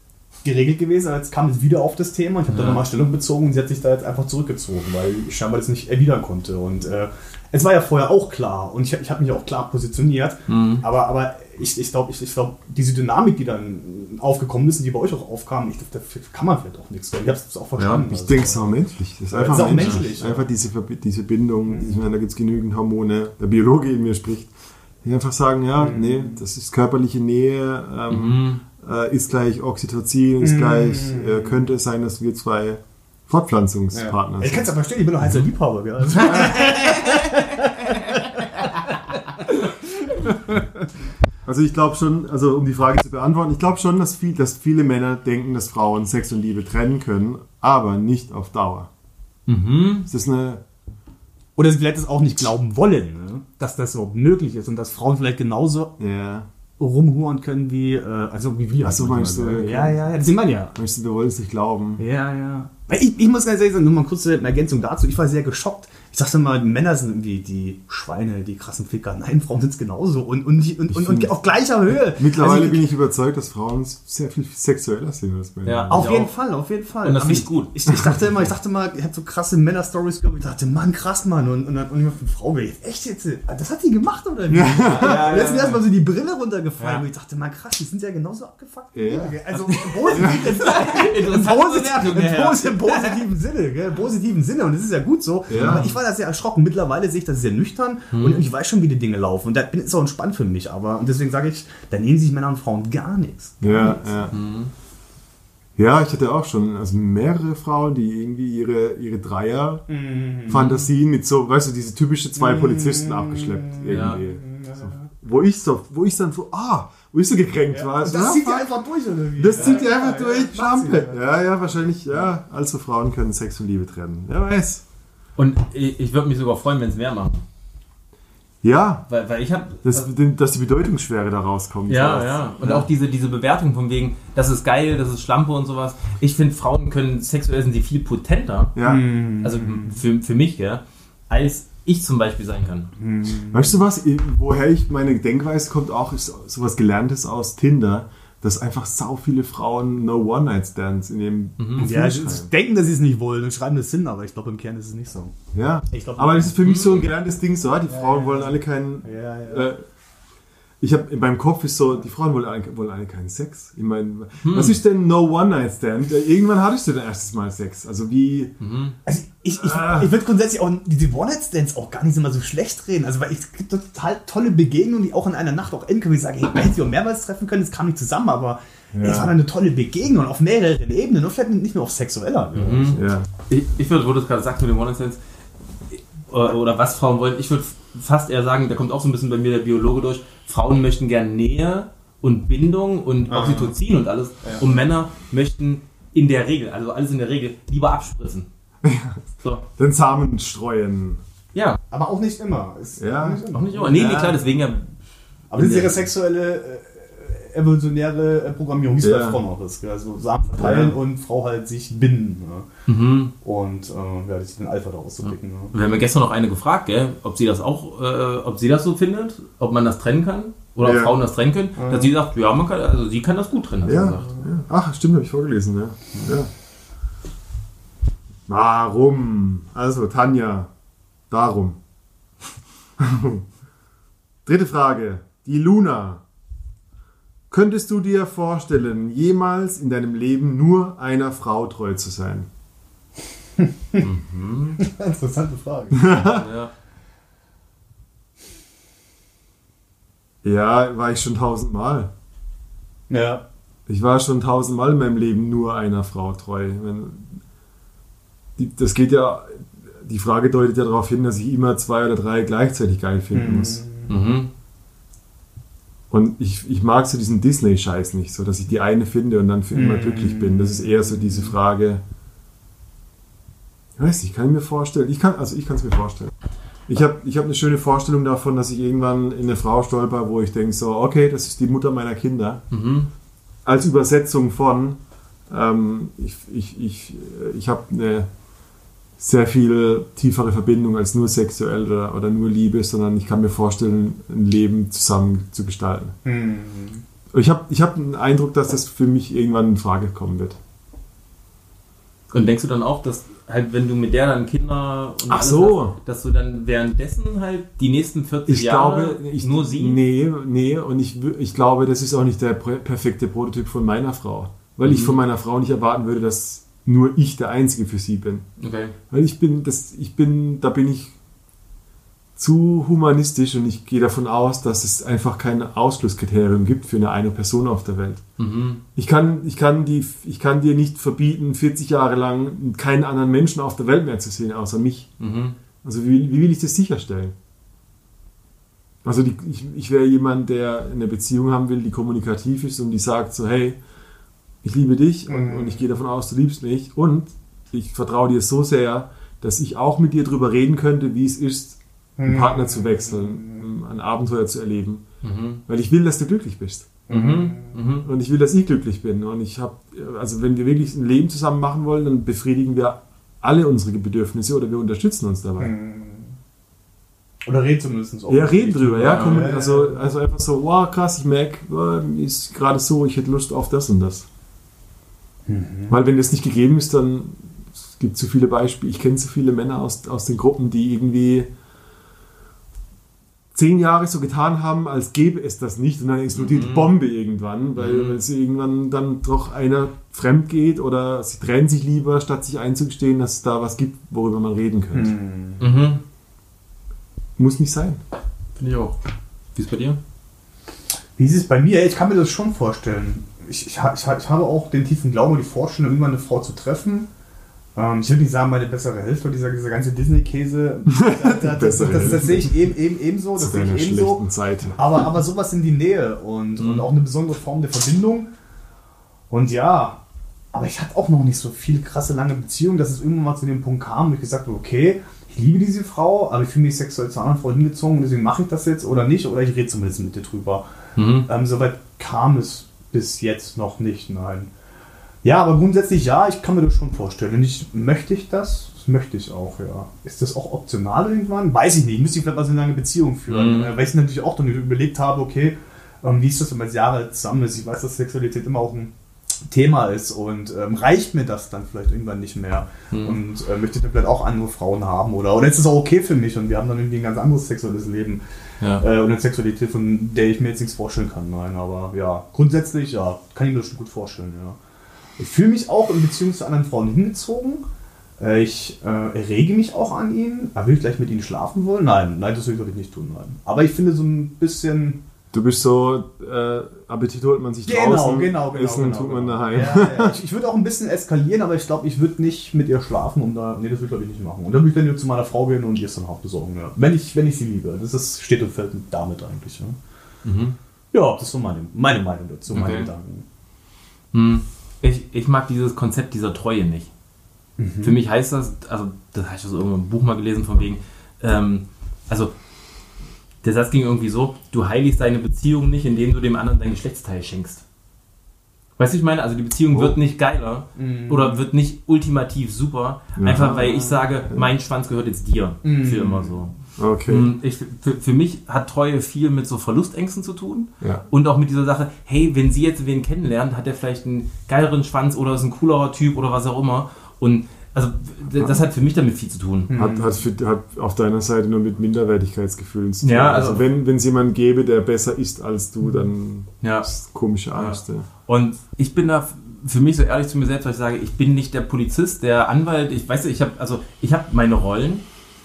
geregelt gewesen, aber jetzt kam es wieder auf das Thema. Ich habe da Ja. nochmal Stellung bezogen und sie hat sich da jetzt einfach zurückgezogen, weil ich scheinbar das nicht erwidern konnte. Und äh, es war ja vorher auch klar und ich, ich habe mich auch klar positioniert. Mhm. Aber, aber ich, ich glaube, ich, ich glaub, diese Dynamik, die dann aufgekommen ist und die bei euch auch aufkam, ich glaube, dafür kann man vielleicht auch nichts. Ich habe es auch verstanden. ich Also, denke, es ist auch menschlich. Das ist Ja, einfach ist auch menschlich. menschlich, ja. Einfach diese, diese Bindung. Ich meine, da gibt es genügend Hormone. Der Biologe in mir spricht. Die einfach sagen, ja, Mhm. nee, das ist körperliche Nähe, ähm, Mhm. Äh, ist gleich Oxytocin, ist Mhm. gleich, äh, könnte es sein, dass wir zwei ja. Fortpflanzungspartner Ich kann es sind. aber verstehen, ich bin doch heißer Liebhaber. Gell? Also, Also ich glaube schon, also um die Frage zu beantworten, ich glaube schon, dass, viel, dass viele Männer denken, dass Frauen Sex und Liebe trennen können, aber nicht auf Dauer. Mhm. Ist eine Oder sie vielleicht es auch nicht glauben wollen, ne? dass das so möglich ist und dass Frauen vielleicht genauso ja, rumhuren können wie, äh, also wie wir. Ach so, halt meinst du. Ja, ja, ja, das sieht man ja. möchtest du, wir wollen es nicht glauben. Ja, ja. Weil Ich, ich muss ganz ehrlich sagen, nur mal eine kurze Ergänzung dazu. Ich war sehr geschockt. Ich dachte mal, Männer sind irgendwie die Schweine, die krassen Ficker. Nein, Frauen sind es genauso. Und, und, und, und, und auf gleicher Höhe. Mittlerweile Also, bin ich überzeugt, dass Frauen sehr viel sexueller sind als Männer. Ja. Auf Ich jeden auch. Fall, auf jeden Fall. Und das ich gut. Ich, ich dachte immer, ich dachte mal, ich habe so krasse Männer-Stories gehört. Ich dachte, Mann, krass, Mann. Und, und dann und ich eine Frau, ey, echt jetzt? Das hat sie gemacht, oder wie? Ja, Jetzt mir erstmal so die Brille runtergefallen. Ja. Und ich dachte, Mann, krass, die sind ja genauso abgefuckt. Ja. Also im positiven, im, Interessante posit- Bewertung, im, ja. posit- im positiven Sinne, gell? Im positiven Sinne. Und das ist ja gut so. Ja. Aber ich war da sehr erschrocken. Mittlerweile sehe ich das sehr nüchtern und ich weiß schon, wie die Dinge laufen. Und da bin ist auch entspannt für mich. Aber und deswegen sage ich, da nehmen sich Männer und Frauen gar nichts. Gar Ja, nichts. ja. Ja, ich hatte auch schon also mehrere Frauen, die irgendwie ihre, ihre Dreier-Fantasien mit so, weißt du, diese typische zwei Polizisten abgeschleppt irgendwie. So, wo ich so, wo ich dann so, ah, wo ich so gekränkt war. Das ja, zieht fuck, ja einfach durch, oder wie? das zieht die Ja, einfach ja, durch, ja, macht sie Schlampe. ja. Ja, ja, wahrscheinlich, ja. Also Frauen können Sex und Liebe trennen. Wer weiß. Und ich, ich würde mich sogar freuen, wenn es mehr machen. Ja, Weil, weil ich habe. das, dass die Bedeutungsschwere da rauskommt. Ja, ja. Und auch diese, diese Bewertung von wegen, das ist geil, das ist Schlampe und sowas. Ich finde, Frauen können sexuell sind sie viel potenter, Ja. Mhm. also für, für mich, ja, als ich zum Beispiel sein kann. Weißt du was, woher ich meine Denkweise kommt auch, ist sowas Gelerntes aus Tinder, dass einfach sau viele Frauen No One-Night-Stands in ihrem Profil Ja, denken, dass sie es nicht wollen und schreiben das hin, aber ich glaube, im Kern ist es nicht so. Ja, Ich glaub- aber das ist für mich so ein gelerntes Ding, so, ah, die Frauen wollen alle keinen... Ja, ja. Äh, ich habe in meinem Kopf ist so, die Frauen wollen alle, wollen alle keinen Sex. Ich meine, was ist denn No One-Night-Stand? Äh, Irgendwann hattest du dein erstes Mal Sex. Also wie... Also ich, ich, Ah. ich würde grundsätzlich auch diese One-Night-Stands auch gar nicht immer so schlecht reden. Also weil es gibt total tolle Begegnungen, die auch in einer Nacht auch enden können. Ich sage, hey, hätte sie auch mehrmals treffen können, es kam nicht zusammen, aber es war eine tolle Begegnung auf mehreren Ebenen und vielleicht nicht nur auf sexueller. Ja. Ich, ich würde, wo du es gerade sagst mit dem One-Night-Stands, oder, oder was Frauen wollen, ich würde fast eher sagen, da kommt auch so ein bisschen bei mir der Biologe durch, Frauen möchten gern Nähe und Bindung und Oxytocin und alles und Männer möchten in der Regel, also alles in der Regel, lieber abspritzen. So. Den Samen streuen. Ja, Aber auch nicht immer. Ist Ja. auch nicht immer. auch nicht immer. Nee, nee, Ja. klar, deswegen ja. Aber das ist Ja. ihre sexuelle, äh, evolutionäre äh, Programmierung, wie es Ja. bei Frauen auch ist. Also Samen verteilen Ja. und Frau halt sich binden. Ne? Mhm. Und äh, ja, sich den Alpha daraus zu picken. Ne? Wir haben ja gestern noch eine gefragt, gell, ob sie das auch, äh, ob sie das so findet, ob man das trennen kann oder Ja. ob Frauen das trennen können. Dass sie sagt, ja, man kann, also sie kann das gut trennen, hat sie Ja, gesagt. ja. Ach, stimmt, habe ich vorgelesen, ja. ja. Warum? Also, Tanja, darum. Dritte Frage. Die Luna. Könntest du dir vorstellen, jemals in deinem Leben nur einer Frau treu zu sein? Interessante Frage. Ja. Ja, war ich schon tausendmal. ja. Ich war schon tausendmal in meinem Leben nur einer Frau treu. Das geht ja, die Frage deutet ja darauf hin, dass ich immer zwei oder drei gleichzeitig geil finden muss. Mhm. Und ich, ich mag so diesen Disney-Scheiß nicht, so dass ich die eine finde und dann für immer Mm. glücklich bin. Das ist eher so diese Frage. Ich weiß nicht, kann ich mir vorstellen. Ich kann, also ich kann es mir vorstellen. Ich habe ich hab eine schöne Vorstellung davon, dass ich irgendwann in eine Frau stolper, wo ich denke, so, okay, das ist die Mutter meiner Kinder. Mhm. Als Übersetzung von, ähm, ich, ich, ich, äh, ich habe eine sehr viel tiefere Verbindung als nur sexuell oder, oder nur Liebe, sondern ich kann mir vorstellen, ein Leben zusammen zu gestalten. Hm. Ich habe ich hab den Eindruck, dass das für mich irgendwann in Frage kommen wird. Und denkst du dann auch, dass halt, wenn du mit der dann Kinder und Ach so. hast, dass du dann währenddessen halt die nächsten 40 Ich Jahre glaube, ich, nur sie? Nee, nee, und ich, ich glaube, das ist auch nicht der perfekte Prototyp von meiner Frau. Weil ich Mhm. von meiner Frau nicht erwarten würde, dass nur ich der Einzige für sie bin. Okay. Weil ich bin, das, ich bin, da bin ich zu humanistisch und ich gehe davon aus, dass es einfach kein Ausschlusskriterium gibt für eine eine Person auf der Welt. Mhm. Ich kann, ich, kann die, ich kann dir nicht verbieten, 40 Jahre lang keinen anderen Menschen auf der Welt mehr zu sehen, außer mich. Mhm. Also wie, wie will ich das sicherstellen? Also die, ich, ich wäre jemand, der eine Beziehung haben will, die kommunikativ ist und die sagt so, hey, ich liebe dich und, Mhm. und ich gehe davon aus, du liebst mich und ich vertraue dir so sehr, dass ich auch mit dir drüber reden könnte, wie es ist, einen Partner zu wechseln, ein Abenteuer zu erleben. Mhm. Weil ich will, dass du glücklich bist. Mhm. Mhm. Und ich will, dass ich glücklich bin. Und ich habe, also wenn wir wirklich ein Leben zusammen machen wollen, dann befriedigen wir alle unsere Bedürfnisse oder wir unterstützen uns dabei. Oder reden zumindest auch. Ja, reden drüber, ja. Ja, Komm, ja, ja. also, also einfach so, wow, krass, ich merke, ist gerade so, ich hätte Lust auf das und das. Weil wenn das nicht gegeben ist, dann es gibt zu viele Beispiele. Ich kenne so viele Männer aus, aus den Gruppen, die irgendwie zehn Jahre so getan haben, als gäbe es das nicht und dann explodiert die Bombe irgendwann, weil, Mhm. weil sie irgendwann dann doch einer fremd geht oder sie trennen sich lieber, statt sich einzugestehen, dass es da was gibt, worüber man reden könnte. Hm. Mhm. Muss nicht sein. Finde ich auch. Wie ist bei dir? Wie ist es bei mir? Ich kann mir das schon vorstellen. Ich, ich, ich, ha- ich habe auch den tiefen Glauben und die Vorstellung, irgendwann eine Frau zu treffen. Ähm, ich würde nicht sagen, meine bessere Hälfte, dieser, dieser ganze Disney-Käse. das, das, das, das, sehe ich eben, eben, ebenso. Das sehe ich ebenso. Seite. Aber, aber sowas in die Nähe und, und auch eine besondere Form der Verbindung. Und ja, aber ich hatte auch noch nicht so viel krasse lange Beziehungen, dass es irgendwann mal zu dem Punkt kam, wo ich gesagt habe, okay, ich liebe diese Frau, aber ich fühle mich sexuell zu einer anderen Frau hingezogen, deswegen mache ich das jetzt oder nicht, oder ich rede zumindest mit dir drüber. Mhm. Ähm, Soweit kam es bis jetzt noch nicht, nein. Ja, aber grundsätzlich ja, ich kann mir das schon vorstellen. Und ich, möchte ich das? Das möchte ich auch, ja. Ist das auch optional irgendwann? Weiß ich nicht. Müsste ich vielleicht mal so eine lange Beziehung führen. Mhm. Weil ich natürlich auch dann überlegt habe, okay, ähm, wie ist das, wenn man jetzt Jahre zusammen ist? Ich weiß, dass Sexualität immer auch ein Thema ist und ähm, reicht mir das dann vielleicht irgendwann nicht mehr Mhm. und äh, möchte ich dann vielleicht auch andere Frauen haben oder, oder ist es auch okay für mich und wir haben dann irgendwie ein ganz anderes sexuelles Leben Ja. äh, und eine Sexualität, von der ich mir jetzt nichts vorstellen kann. Nein, aber ja, grundsätzlich ja, kann ich mir das schon gut vorstellen, ja. Ich fühle mich auch in Beziehung zu anderen Frauen hingezogen. Äh, ich äh, errege mich auch an ihnen. Aber will ich gleich mit ihnen schlafen wollen? Nein, nein, das glaube ich nicht tun, nein. Aber ich finde so ein bisschen. Du bist so, äh, Appetit holt man sich draußen, Essen genau, tut man genau. daheim. Ja, ja. Ich, ich würde auch ein bisschen eskalieren, aber ich glaube, ich würde nicht mit ihr schlafen, um da. Nee, das würde ich glaube ich nicht machen. Und dann würde ich dann nur zu meiner Frau gehen und ihr es dann auch besorgen, ja. Wenn ich, wenn ich sie liebe. Das ist, steht und fällt damit eigentlich, ja. Mhm. Ja, das ist so meine, meine Meinung dazu, meine Okay. Gedanken. Hm. Ich, ich mag dieses Konzept dieser Treue nicht. Mhm. Für mich heißt das, also das habe ich aus irgendeinem Buch mal gelesen, von wegen, ähm, also der Satz ging irgendwie so, du heiligst deine Beziehung nicht, indem du dem anderen dein Geschlechtsteil schenkst. Weißt du, ich meine, also die Beziehung Oh. wird nicht geiler oder wird nicht ultimativ super, einfach weil ich sage, mein Schwanz gehört jetzt dir für immer so. Okay. Und Ich, für, für mich hat Treue viel mit so Verlustängsten zu tun Ja. und auch mit dieser Sache, hey, wenn sie jetzt wen kennenlernt, hat er vielleicht einen geileren Schwanz oder ist ein coolerer Typ oder was auch immer. Und also das hat für mich damit viel zu tun. Hat, hat, für, hat auf deiner Seite nur mit Minderwertigkeitsgefühlen zu tun. Ja, also, also- wenn wenn es jemanden gäbe, der besser ist als du, dann Ja. ist komische Angst. Ja. Und ich bin da für mich so ehrlich zu mir selbst, weil ich sage, ich bin nicht der Polizist, der Anwalt. Ich weiß, ich habe also ich habe meine Rollen,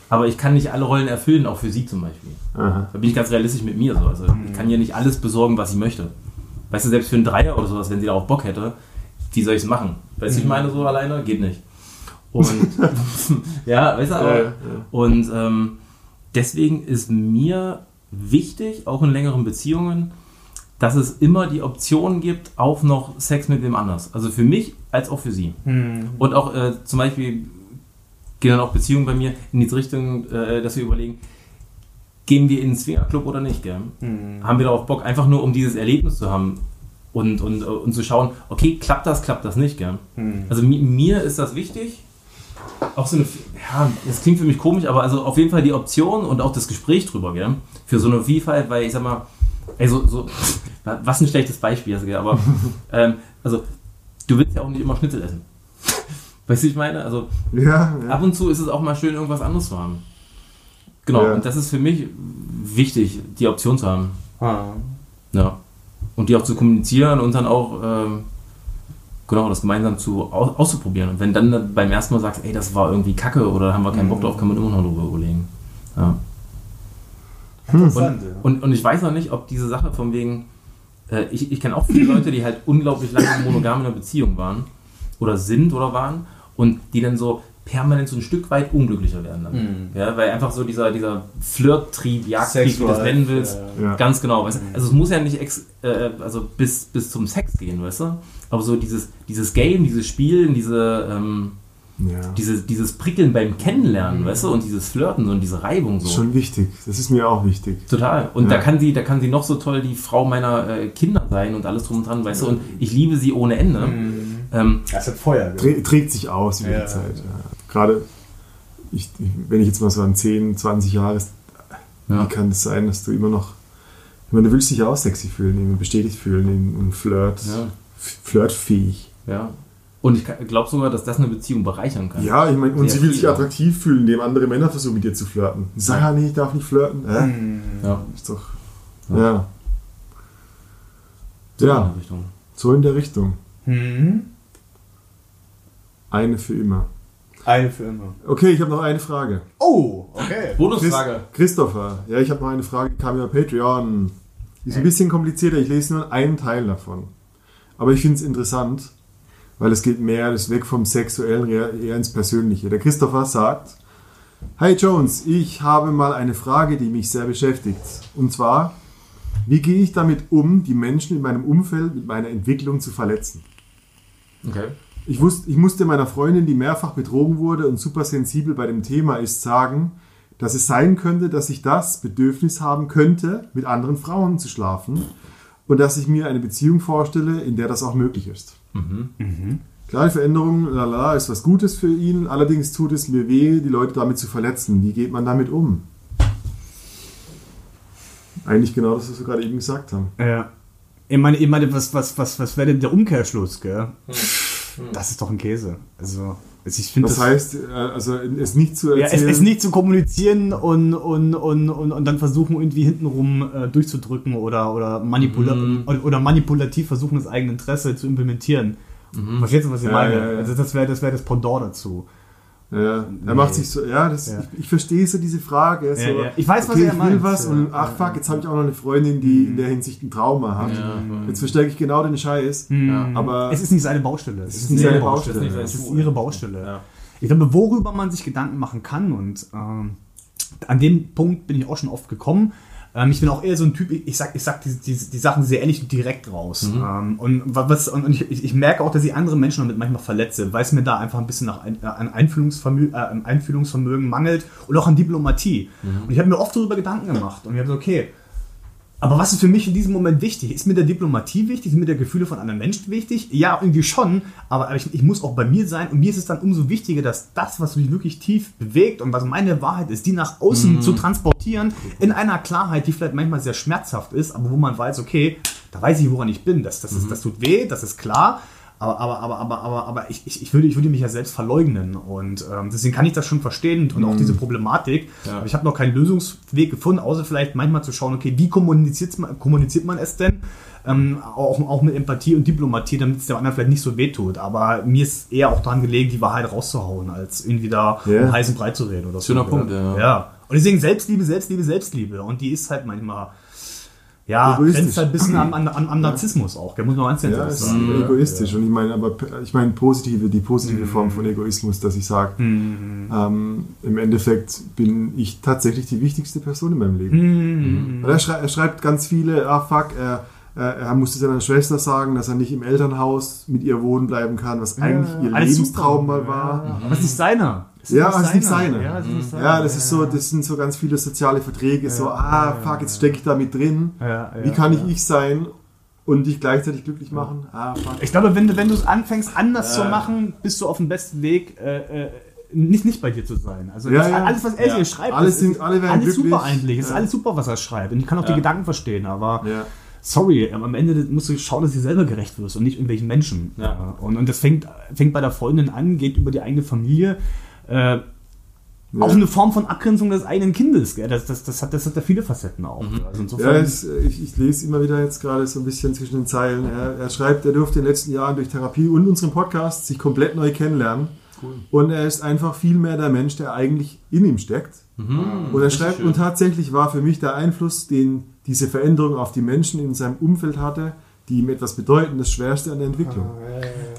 aber ich kann nicht alle Rollen erfüllen, auch für sie zum Beispiel. Aha. Da bin ich ganz realistisch mit mir so. Also ich kann ja nicht alles besorgen, was ich möchte. Weißt du, selbst für einen Dreier oder sowas, wenn sie darauf Bock hätte, wie soll ich es machen? Weißt du, ich meine so alleine? Geht nicht. Und ja, weißt du, aber. Ja, ja. Und ähm, deswegen ist mir wichtig, auch in längeren Beziehungen, dass es immer die Option gibt, auch noch Sex mit wem anders. Also für mich als auch für sie. Und auch äh, zum Beispiel gehen dann auch Beziehungen bei mir in diese Richtung, äh, dass wir überlegen, gehen wir in den Swingerclub oder nicht, gell? Haben wir darauf Bock, einfach nur um dieses Erlebnis zu haben und, und, äh, und zu schauen, okay, klappt das, klappt das nicht, gell? Also mi mir ist das wichtig. Auch so eine, ja, das klingt für mich komisch, aber also auf jeden Fall die Option und auch das Gespräch drüber, gell? Für so eine Vielfalt, weil ich sag mal, ey, so, so was ein schlechtes Beispiel, also, gell? aber ähm, also du willst ja auch nicht immer Schnitzel essen. Weißt du, ich meine? Also Ja, ja. ab und zu ist es auch mal schön, irgendwas anderes zu haben. Genau, Ja. und das ist für mich wichtig, die Option zu haben. Ah. Ja. Und die auch zu kommunizieren und dann auch ähm, genau das gemeinsam zu aus, auszuprobieren. Und wenn dann beim ersten Mal sagst, ey, das war irgendwie Kacke oder da haben wir keinen Bock drauf, kann man immer noch drüber überlegen. Ja. Interessant, ja. Und, und ich weiß noch nicht, ob diese Sache von wegen, äh, ich, ich kenne auch viele Leute, die halt unglaublich lange monogam in einer Beziehung waren oder sind oder waren und die dann so permanent so ein Stück weit unglücklicher werden dann. Ja, weil einfach so dieser, dieser Flirt-Trieb, Jagdtrieb, wie du das nennen willst, ja. Ja. ganz genau. Weißt? du? Also es muss ja nicht ex, äh, also bis, bis zum Sex gehen, weißt du? Aber so dieses, dieses Game, dieses Spielen, diese, ähm, ja. diese, dieses Prickeln beim Kennenlernen, weißt du, und dieses Flirten und diese Reibung so. Schon wichtig. Das ist mir auch wichtig. Total. Und Ja. da kann sie, da kann sie noch so toll die Frau meiner äh, Kinder sein und alles drum und dran, weißt du, und ich liebe sie ohne Ende. Ähm, Das hat Feuer. Trä trägt sich aus über Ja. die Zeit. Ja. Gerade, ich, wenn ich jetzt mal so an 10, 20 Jahre, Ja. wie kann es sein, dass du immer noch, ich meine, du willst dich ja auch sexy fühlen, bestätigt fühlen, im Flirt, Ja. Flirtfähig. ja. Und ich glaube sogar, dass das eine Beziehung bereichern kann. Ja, ich meine, und Sehr sie will sich attraktiv fühlen, indem andere Männer versuchen mit dir zu flirten. Sag ja nee, ich darf nicht flirten. Äh? Ja. Ist doch, Ja. ja. So in Ja, der Richtung. so in der Richtung. Mhm. Eine für immer. Eine für immer. Okay, ich habe noch eine Frage. Oh, okay. Bonusfrage. Christopher, ja, ich habe noch eine Frage, die kam über Patreon. Die ist ein bisschen komplizierter, ich lese nur einen Teil davon. Aber ich finde es interessant, weil es geht mehr, das weg vom Sexuellen eher eher ins Persönliche. Der Christopher sagt, Hi Jones, ich habe mal eine Frage, die mich sehr beschäftigt. Und zwar, wie gehe ich damit um, die Menschen in meinem Umfeld mit meiner Entwicklung zu verletzen? Okay. Ich, wusste, ich musste meiner Freundin, die mehrfach betrogen wurde und super sensibel bei dem Thema ist, sagen, dass es sein könnte, dass ich das Bedürfnis haben könnte, mit anderen Frauen zu schlafen und dass ich mir eine Beziehung vorstelle, in der das auch möglich ist. Klar, die Veränderung lalala, ist was Gutes für ihn, allerdings tut es mir weh, die Leute damit zu verletzen. Wie geht man damit um? Eigentlich genau das, was wir gerade eben gesagt haben. Ja. Ich meine, ich meine was, was, was, was wäre denn der Umkehrschluss, gell? Das ist doch ein Käse. Also, also ich finde Das heißt, äh, also es nicht zu Ja, es, erzählen. es nicht zu kommunizieren und, und, und, und, und dann versuchen, irgendwie hintenrum äh, durchzudrücken oder, oder, manipula oder, oder manipulativ versuchen, das eigene Interesse zu implementieren. Verstehst du, was ich Ja, meine? ja, ja. Also das wäre das, wär das Pendant dazu. Ja, er macht sich so, ja, das, Ja. Ich, ich verstehe so diese Frage. So, ja. Ich weiß, was okay, er ich meint. will was und ach fuck, jetzt habe ich auch noch eine Freundin, die in der Hinsicht ein Trauma hat. Ja, Jetzt verstecke ich genau den Scheiß. Ja. Aber Es ist nicht seine Baustelle. Es ist nicht seine ihre Baustelle. Es ist nicht Es ist seine ihre Baustelle. Ja. Ich glaube, worüber man sich Gedanken machen kann und ähm, an den Punkt bin ich auch schon oft gekommen. Ähm, ich bin auch eher so ein Typ, ich, sag, ich sag die, die, die Sachen sehr ehrlich und direkt raus. Ähm, und was, und ich, ich ich merke auch, dass ich andere Menschen damit manchmal verletze, weil es mir da einfach ein bisschen nach ein, äh, an Einfühlungsvermögen, äh, Einfühlungsvermögen mangelt und auch an Diplomatie. Und ich habe mir oft darüber Gedanken gemacht und ich habe so, okay, aber was ist für mich in diesem Moment wichtig? Ist mir der Diplomatie wichtig? Ist mir der Gefühle von anderen Menschen wichtig? Ja, irgendwie schon. Aber, ich, ich muss auch bei mir sein. Und mir ist es dann umso wichtiger, dass das, was mich wirklich tief bewegt und was meine Wahrheit ist, die nach außen zu transportieren, in einer Klarheit, die vielleicht manchmal sehr schmerzhaft ist, aber wo man weiß, okay, da weiß ich, woran ich bin. Das, das, ist, das tut weh, das ist klar. Aber, aber, aber, aber, aber, aber ich, ich, ich, würde, ich würde mich ja selbst verleugnen. Und ähm, deswegen kann ich das schon verstehen und auch diese Problematik. Aber ich habe noch keinen Lösungsweg gefunden, außer vielleicht manchmal zu schauen, okay, wie kommuniziert man, kommuniziert man es denn? Ähm, auch, auch mit Empathie und Diplomatie, damit es dem anderen vielleicht nicht so wehtut. Aber mir ist eher auch daran gelegen, die Wahrheit rauszuhauen, als irgendwie da Ja. um heißen Brei zu reden oder so. Schöner Punkt, ja. ja. Und deswegen Selbstliebe, Selbstliebe, Selbstliebe. Und die ist halt manchmal, ja, Egoistisch. grenzt halt ein bisschen am, am, am, am Narzissmus auch. Der muss man ganz Ja, es ist sagen. egoistisch. Und ich meine, aber ich meine positive, die positive Form von Egoismus, dass ich sage, ähm, im Endeffekt bin ich tatsächlich die wichtigste Person in meinem Leben. Weil er, schrei er schreibt ganz viele, ah fuck, er, er, er musste seiner Schwester sagen, dass er nicht im Elternhaus mit ihr wohnen bleiben kann, was eigentlich ihr Alles Lebenstraum super. mal war. Es ist nicht seiner. Es Ja, es ist nicht seiner. Ja, es ist. Ja, das ist so, das sind so ganz viele soziale Verträge, so, ah, fuck, jetzt stecke ich da mit drin. Ja, ja, Wie kann ich ich sein und dich gleichzeitig glücklich machen? Ah, fuck. Ich glaube, wenn du, wenn du es anfängst, anders zu machen, bist du auf dem besten Weg, äh, äh, nicht, nicht bei dir zu sein. Also Ja, das, ja. alles, was er Ja. hier schreibt, Alles ist, sind- alle werden alles super glücklich. eigentlich. Es ist Ja. alles super, was er schreibt. Und ich kann auch die Ja. Gedanken verstehen, aber Ja. sorry, am Ende musst du schauen, dass du dir selber gerecht wirst und nicht irgendwelchen Menschen. Ja. Und, und das fängt, fängt bei der Freundin an, geht über die eigene Familie. Äh, Auch eine Form von Abgrenzung des eigenen Kindes. Gell? Das, das, das, hat, das hat ja viele Facetten auch. Also Ja, es, ich, ich lese immer wieder jetzt gerade so ein bisschen zwischen den Zeilen. Er, er schreibt, er durfte in den letzten Jahren durch Therapie und unseren Podcast sich komplett neu kennenlernen. Und er ist einfach viel mehr der Mensch, der eigentlich in ihm steckt. und er schreibt, und tatsächlich war für mich der Einfluss, den diese Veränderung auf die Menschen in seinem Umfeld hatte, die ihm etwas bedeuten, das Schwerste an der Entwicklung.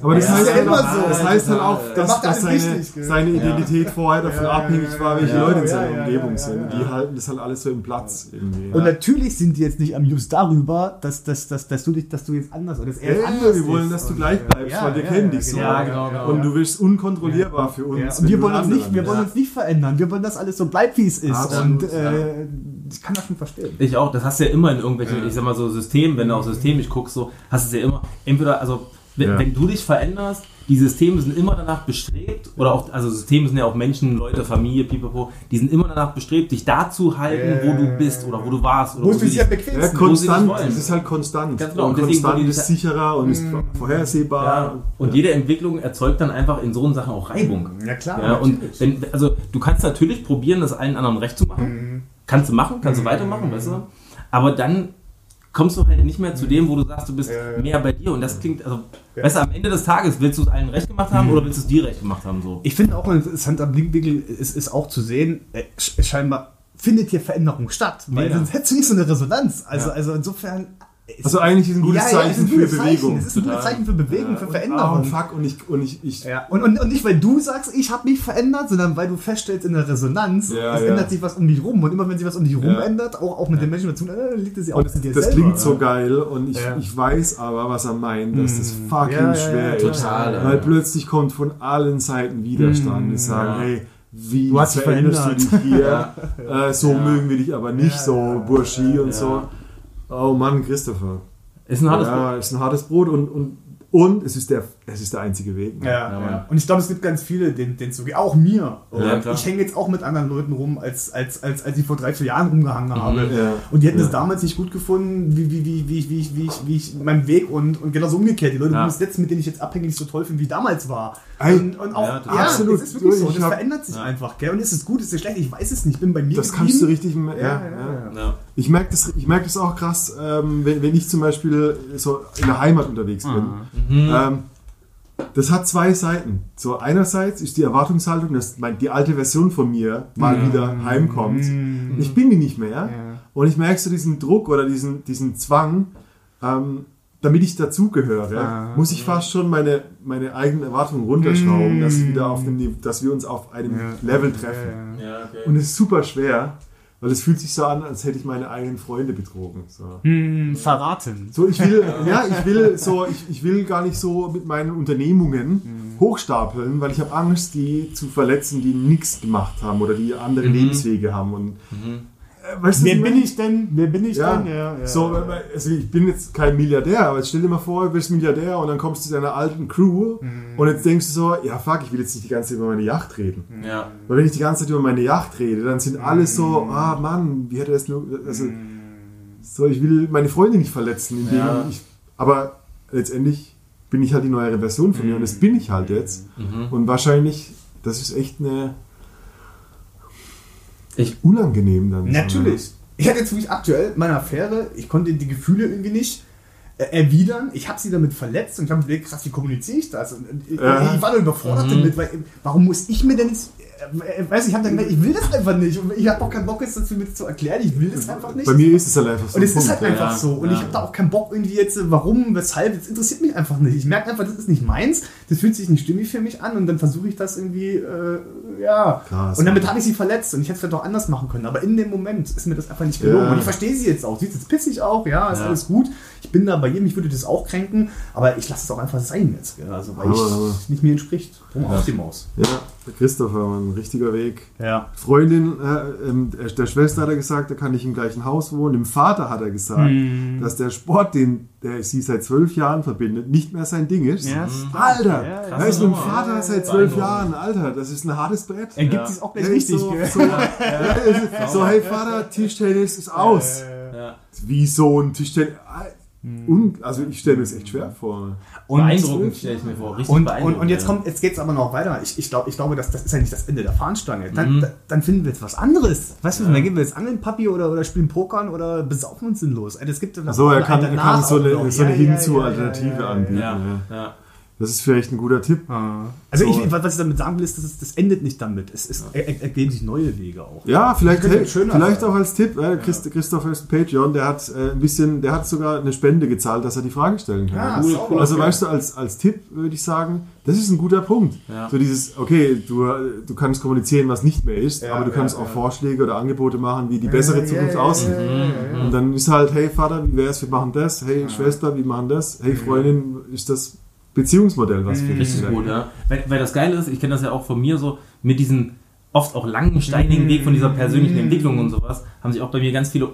Aber das Ja, heißt, ist ja halt immer auch, so. das heißt halt auch, dass, dass seine, richtig, seine Identität vorher davon abhängig war, welche ja, Leute in seiner ja, Umgebung ja, sind. Die halten das halt alles so im Platz irgendwie. Und natürlich sind die jetzt nicht amused darüber, dass, dass, dass, dass, du, dich, dass du jetzt anders oder dass er anders wir wollen, dass du gleich bleibst, ja, weil wir ja, kennen ja, dich so. genau, Ja, genau, genau. Und du wirst unkontrollierbar für uns. Und wir wollen, uns nicht, anderer wir bist. wollen uns nicht verändern. Wir wollen, dass alles so bleibt, wie es ist. Absolut, und äh, ich kann das schon verstehen. Ich auch, das hast du ja immer in irgendwelchen, ich sag mal so Systemen, wenn du auch systemisch guckst, so, hast du es ja immer, entweder, also, wenn, Ja. wenn du dich veränderst, die Systeme sind immer danach bestrebt, oder auch, also Systeme sind ja auch Menschen, Leute, Familie, pipapo, die sind immer danach bestrebt, dich da zu halten, wo du bist, oder wo du warst, oder Wo du dich- bequemsten? Ja, sie konstant. nicht wollen. Es ist halt konstant. Ganz genau, Und und deswegen konstant ist sicherer und ist vorhersehbar. Ja, und jede Entwicklung erzeugt dann einfach in so Sachen auch Reibung. Ja, klar, Ja, und wenn, also du kannst natürlich probieren, das allen anderen recht zu machen. Mhm. Kannst du machen, kannst du weitermachen, weißt du? Aber dann kommst du halt nicht mehr zu dem, wo du sagst, du bist Ja, ja. mehr bei dir. Und das klingt, also, weißt du, am Ende des Tages, willst du es allen recht gemacht Mhm. haben oder willst du es dir recht gemacht haben? So? Ich finde auch ein interessanter Blickwinkel ist, ist auch zu sehen, äh, sch- scheinbar findet hier Veränderung statt, weil sonst hättest du nicht so eine Resonanz. Also, Ja. also insofern. Also eigentlich ist ein gutes ja, ja, Zeichen ein für gutes Bewegung. Zeichen. Es ist ein gutes. Zeichen für Bewegung, für Und, ah, Veränderung. und fuck, und ich, und ich, ich Ja, und, und, und nicht, weil du sagst, ich habe mich verändert, sondern weil du feststellst in der Resonanz, Ja, es ja. ändert sich was um dich rum. Und immer wenn sich was um dich rum Ja. ändert, auch, auch mit den Menschen dazu, äh, liegt es ja auch Und dir das selber. klingt so geil und ich, Ja. ich weiß aber, was er meint, dass das fucking Ja, ja, schwer ja, ist. total, Weil ja. plötzlich kommt von allen Seiten Widerstand. Die sagen, Ja. hey, wie Du hast veränderst du dich hier? Äh, so mögen wir dich aber nicht, so Burschi und Ja. so. Oh Mann, Christopher. Ist ein hartes ja, ist ein hartes Brot und, und, und es, ist der, es ist der einzige Weg. ne? Ja, Ja. Und ich glaube, es gibt ganz viele, denen denen so geht. Auch mir. Ja, ich hänge jetzt auch mit anderen Leuten rum, als, als, als, als ich vor drei, vier Jahren rumgehangen habe. Ja. Und die hätten Ja. es damals nicht gut gefunden, wie, wie, wie, wie, ich- wie, ich- wie, ich, wie ich meinen Weg und, und genauso umgekehrt. Die Leute, Ja. die es jetzt, mit denen ich jetzt abhängig so toll finde, wie damals war. Und, und auch, ja, ja, total. Absolut. es ist wirklich so. Es hab- verändert sich Ja. einfach. Gell? Und ist es gut, ist es schlecht? Ich weiß es nicht. Ich bin bei mir Das kannst du geblieben. richtig. Ja, Ja, ja, ja, ja. Ja. Ich merke das, ich merk das auch krass, ähm, wenn, wenn ich zum Beispiel so in der Heimat unterwegs bin. Ähm, das hat zwei Seiten. So einerseits ist die Erwartungshaltung, dass mein, die alte Version von mir mal wieder heimkommt. Ich bin die nicht mehr. Und ich merke so diesen Druck oder diesen, diesen Zwang, ähm, damit ich dazugehöre, Ah, muss ich fast schon meine, meine eigenen Erwartungen runterschrauben, dass, wir wieder auf dem, dass wir uns auf einem Ja. Level treffen. Ja, okay. Und es ist super schwer, Weil es fühlt sich so an, als hätte ich meine eigenen Freunde betrogen. So. Hm, verraten. So, ich will, ja, ich will so, ich, ich will gar nicht so mit meinen Unternehmungen hochstapeln, weil ich habe Angst, die zu verletzen, die nichts gemacht haben oder die andere Lebenswege haben. Und äh, weißt du, Wer bin ich denn? Wer bin ich Ja, denn? Ja, ja. so, weil- also ich bin jetzt kein Milliardär, aber jetzt stell dir mal vor, du bist Milliardär und dann kommst du zu deiner alten Crew Mhm. und jetzt denkst du so, ja fuck, ich will jetzt nicht die ganze Zeit über meine Yacht reden. Ja. Weil wenn ich die ganze Zeit über meine Yacht rede, dann sind alle so, ah Mann, wie hätte das nur, also, so, ich will meine Freunde nicht verletzen, indem Ja. ich, aber letztendlich bin ich halt die neuere Version von mir und das bin ich halt jetzt. Und wahrscheinlich, das ist echt eine, Ich- unangenehm dann. Natürlich. Ich hatte jetzt wirklich aktuell meine Affäre, ich konnte die Gefühle irgendwie nicht äh, erwidern. Ich habe sie damit verletzt und ich habe mir gedacht, krass, wie kommuniziere ich das? Und, und ich, war da überfordert damit, weil warum muss ich mir denn jetzt, äh, äh, weiß ich, ich habe dann gedacht, ich will das einfach nicht und ich habe auch keinen Bock jetzt dazu mir zu erklären, ich will das einfach nicht. Bei mir ist es halt einfach so. Und es ist halt einfach ja. so. Und Ja. ich habe da auch keinen Bock irgendwie jetzt, äh, warum, weshalb, das interessiert mich einfach nicht. Ich merke einfach, das ist nicht meins, das fühlt sich nicht stimmig für mich an und dann versuche ich das irgendwie, äh, ja. Krass. und damit habe ich sie verletzt und ich hätte es vielleicht auch anders machen können. Aber in dem Moment ist mir das einfach nicht gelungen. Ja. Und ich verstehe sie jetzt auch. Sie ist jetzt pissig auch, ja, ist Ja. alles gut. Ich bin da bei ihr, mich würde das auch kränken, aber ich lasse es auch einfach sein jetzt. Also, weil aber- nicht mir entspricht. Drum auf die Maus. Ja, Christopher, ein richtiger Weg. Ja. Freundin, äh, ähm, der Schwester hat er gesagt, er kann nicht im gleichen Haus wohnen. Dem Vater hat er gesagt, Hm. dass der Sport, den der sie seit zwölf Jahren verbindet, nicht mehr sein Ding ist. Ja, Alter, Ja, ja. ist mit dem Vater seit zwölf. Jahren. Alter, das ist ein hartes Brett. Er gibt es auch ist richtig. so, gell? so, so, hey Vater, Tischtennis ist aus. Wie so ein Tischtennis. Und, also ich stelle mir das echt schwer vor. Und- Beeindruckend stelle ich mir vor. Richtig Und, und, beeindruckend. und jetzt ja. kommt, jetzt geht's aber noch weiter. Ich, ich, glaub, ich glaube, das, das ist ja nicht das Ende der Fahnenstange. Dann, Mhm. da, dann finden wir jetzt was anderes. Weißt du, dann gehen wir jetzt angeln, Papi, oder, oder spielen Pokern oder besaufen uns sinnlos. Ey, Das gibt ja So, er kann, er kann so eine, so eine Ja, ja, Hinzu-Alternative ja, ja, ja, anbieten. Ja, Ja. Ja. Das ist vielleicht ein guter Tipp. ja. Also So. ich, was ich damit sagen will, ist, dass es, das endet nicht damit. Es, es er, ergeben sich neue Wege auch. Ja, vielleicht, könnte hey, vielleicht auch als Tipp. Äh, Christ, Christopher ist ein Patreon, der hat äh, ein bisschen, der hat sogar eine Spende gezahlt, dass er die Frage stellen kann. Ja, Cool, sauber. cool. also okay. weißt du, als, als Tipp würde ich sagen, das ist ein guter Punkt. Ja. So dieses, okay, du, du kannst kommunizieren, was nicht mehr ist, Ja, aber du ja, kannst ja. auch Vorschläge oder Angebote machen, wie die bessere Ja, Zukunft ja, ja, aussieht. ja, ja, ja, ja. Und dann ist halt, hey Vater, wie wär's, wir machen das. Hey Schwester, wir machen das. Hey Freundin, ist das Beziehungsmodell was für? Richtig gut, ja. Weil, weil das Geile ist, ich kenne das ja auch von mir so, mit diesem oft auch langen, steinigen Weg von dieser persönlichen Entwicklung und sowas, haben sich auch bei mir ganz viele,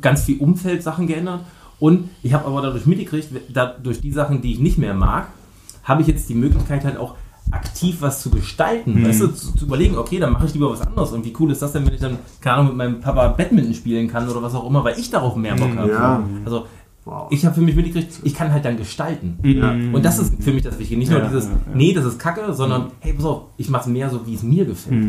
ganz viel Umfeldsachen geändert. Und ich habe aber dadurch mitgekriegt, durch die Sachen, die ich nicht mehr mag, habe ich jetzt die Möglichkeit halt auch aktiv was zu gestalten, weißt du, zu, zu überlegen, okay, dann mache ich lieber was anderes. Und wie cool ist das denn, wenn ich dann, keine Ahnung, mit meinem Papa Badminton spielen kann oder was auch immer, weil ich darauf mehr Bock habe. Ja. Also Wow. ich habe für mich mitgekriegt, ich kann halt dann gestalten. Ja. Und das ist für mich das Wichtige. Nicht nur Ja, dieses, ja, ja. nee, das ist kacke, sondern, hey, pass auf, ich mache es mehr so, wie es mir gefällt.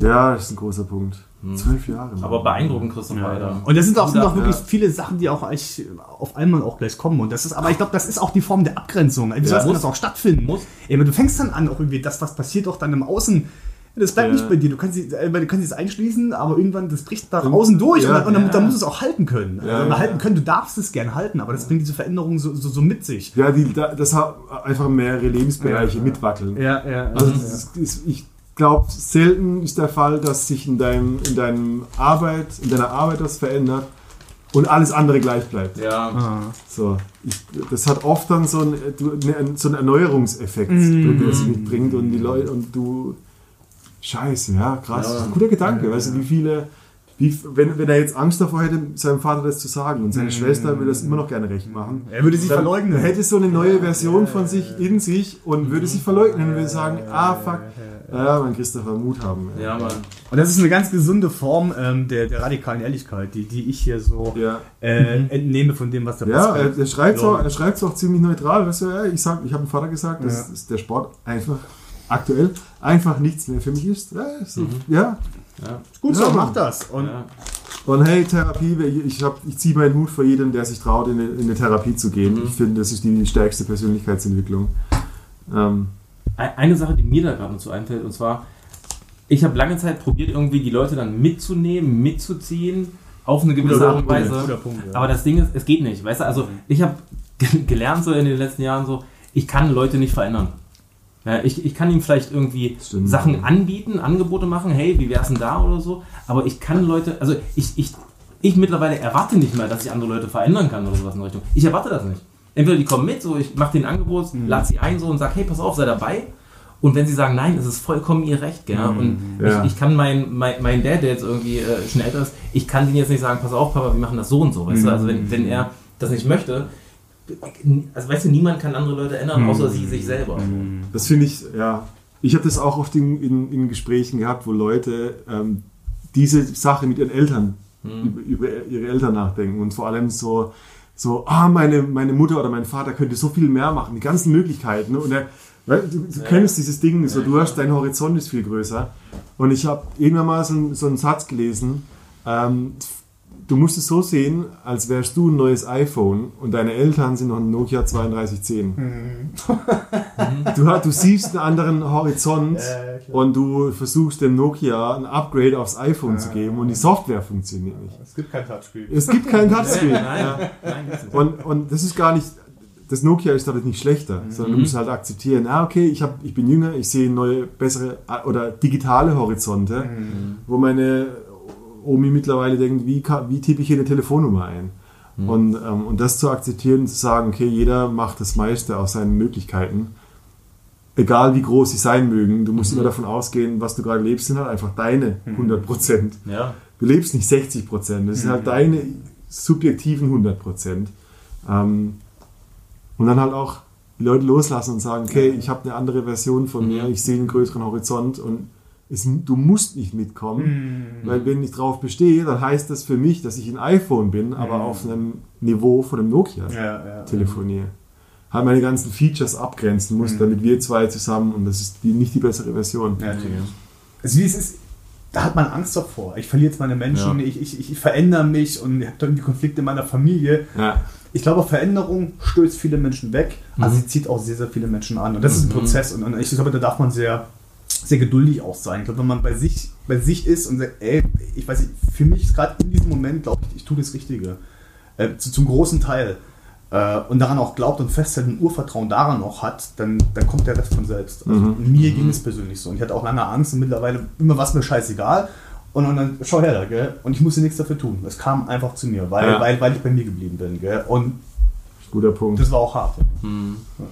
Ja, das ist ein großer Punkt. Zwölf Jahre. Mann. Aber beeindruckend, Christoph, Alter. Und das sind auch, sind Ja, auch wirklich ja. viele Sachen, die auch eigentlich auf einmal auch gleich kommen. Und das ist, aber ich glaube, das ist auch die Form der Abgrenzung. Also, Wie soll das auch stattfinden? Muss. Ja, aber du fängst dann an, auch irgendwie das, was passiert, auch dann im Außen. Das bleibt Ja. nicht bei dir. Du kannst, sie- äh, du kannst es einschließen, aber irgendwann, das bricht nach außen durch Ja. und, dann, und dann, Ja. dann musst du es auch halten können. Ja, also, ja. halten können, du darfst es gern halten, aber das bringt diese Veränderung so, so, so mit sich. Ja, die, da- das hat einfach mehrere Lebensbereiche Ja. mitwackeln. Ja, ja. Also das ist, ist, ich glaube, selten ist der Fall, dass sich in deinem, in deinem Arbeit, in deiner Arbeit was verändert und alles andere gleich bleibt. Ja, Ah. So, ich, das hat oft dann so einen, du- ne- so einen Erneuerungseffekt, Mhm. der es mitbringt und die Leute und du Scheiße, ja, krass. Ja. Das ist ein guter Gedanke, weißt du, wie viele, wie, wenn, wenn er jetzt Angst davor hätte, seinem Vater das zu sagen und seine Schwester würde das immer noch gerne recht machen. Er würde sie Dann verleugnen. hätte so eine neue Version von sich in sich und würde sie verleugnen und würde sagen, ah fuck, ja, mein Christopher Mut haben. ja, Mann. Und das ist eine ganz gesunde Form ähm, der, der radikalen Ehrlichkeit, die, die ich hier so Ja, äh, entnehme von dem, was der ja Pascal er, er schreibt auch, er schreibt auch ziemlich neutral. Weißt du, ja, ich sag, ich habe dem Vater gesagt, dass, Ja. dass der Sport einfach aktuell einfach nichts mehr für mich ist. Ja, so, ja. Ja, Gut so, mach das. Und ja. Und hey, Therapie, ich, hab, ich ziehe meinen Hut vor jedem, der sich traut, in eine, in eine Therapie zu gehen. Ich finde, das ist die stärkste Persönlichkeitsentwicklung. Ähm, Ein- Eine Sache, die mir da gerade noch so einfällt, und zwar, ich habe lange Zeit probiert, irgendwie die Leute dann mitzunehmen, mitzuziehen, auf eine gewisse Art und Weise. guter Punkt, ja. Aber das Ding ist, es geht nicht, weißt du? Also, ich habe gelernt so in den letzten Jahren so, ich kann Leute nicht verändern. Ich, ich kann ihm vielleicht irgendwie Stimmt. Sachen anbieten, Angebote machen, hey, wie wär's denn da oder so. Aber ich kann Leute, also ich, ich, ich mittlerweile erwarte nicht mehr, dass ich andere Leute verändern kann oder sowas in der Richtung. Ich erwarte das nicht. Entweder die kommen mit, so ich mache den Angebot, lade sie ein so und sage, hey, pass auf, sei dabei. Und wenn sie sagen, nein, es ist vollkommen ihr Recht, gell? Und Ja. ich, ich kann mein, mein, mein Dad, der jetzt irgendwie äh, schon älter ist, ich kann den jetzt nicht sagen, pass auf, Papa, wir machen das so und so, weißt du? Also wenn, wenn er das nicht möchte, also weißt du, niemand kann andere Leute ändern, außer sie sich selber. Das finde ich, ja. Ich habe das auch oft in, in, in Gesprächen gehabt, wo Leute ähm, diese Sache mit ihren Eltern, über, über ihre Eltern nachdenken und vor allem so, so ah, meine, meine Mutter oder mein Vater könnte so viel mehr machen, die ganzen Möglichkeiten. Ne? Und er, weil du, du kennst dieses Ding, so, du hast, dein Horizont ist viel größer. Und ich habe irgendwann mal so, einen- so einen Satz gelesen, ähm, du musst es so sehen, als wärst du ein neues iPhone und deine Eltern sind noch ein Nokia 3210. Du, hast- du siehst einen anderen Horizont Äh, und du versuchst dem Nokia ein Upgrade aufs iPhone zu geben und die Software funktioniert nicht. Es gibt kein Touchscreen. Es gibt keinen Touchscreen. Nein, Ja. nein, Und, und das ist gar nicht, das Nokia ist dadurch nicht schlechter, sondern du musst halt akzeptieren, ah, okay, ich, hab, ich bin jünger, ich sehe neue, bessere äh, oder digitale Horizonte, wo meine Omi mittlerweile denkt, wie, wie tippe ich hier eine Telefonnummer ein? Und, ähm, und das zu akzeptieren und zu sagen, okay, jeder macht das meiste aus seinen Möglichkeiten, egal wie groß sie sein mögen, du musst immer davon ausgehen, was du gerade lebst, sind halt einfach deine 100 Prozent. ja. Du lebst nicht 60 Prozent, das sind halt deine subjektiven 100 Prozent. Ähm, und dann halt auch die Leute loslassen und sagen, okay, ich habe eine andere Version von mir, ich sehe einen größeren Horizont und es, du musst nicht mitkommen, weil wenn ich drauf bestehe, dann heißt das für mich, dass ich ein iPhone bin, aber auf einem Niveau von einem Nokia Ja, ja. telefoniere. Halt meine ganzen Features abgrenzen muss, damit wir zwei zusammen, und das ist die, nicht die bessere Version. Ja, nee. Also wie es ist, da hat man Angst davor. Ich verliere jetzt meine Menschen, Ja. ich, ich, ich verändere mich und ich habe irgendwie Konflikte in meiner Familie. Ja. Ich glaube, Veränderung stößt viele Menschen weg, aber Mhm. sie zieht auch sehr, sehr viele Menschen an. Und das ist ein Prozess. Und, und ich glaube, da darf man sehr, sehr geduldig auch sein. Ich glaube, wenn man bei sich, bei sich ist und sagt, ey, ich weiß nicht, für mich ist gerade in diesem Moment, glaube ich, ich tue das Richtige. Äh, zu, zum großen Teil. Äh, und daran auch glaubt und festhält und Urvertrauen daran auch hat, dann, dann kommt der Rest von selbst. Also Mhm. Mir ging es persönlich so. Und ich hatte auch lange Angst und mittlerweile immer was mir scheißegal. Und, und dann schau her da, gell? Und ich musste nichts dafür tun. Es kam einfach zu mir, weil, Ja. weil, weil ich bei mir geblieben bin. Gell? Und Guter Punkt. das war auch hart. Ja,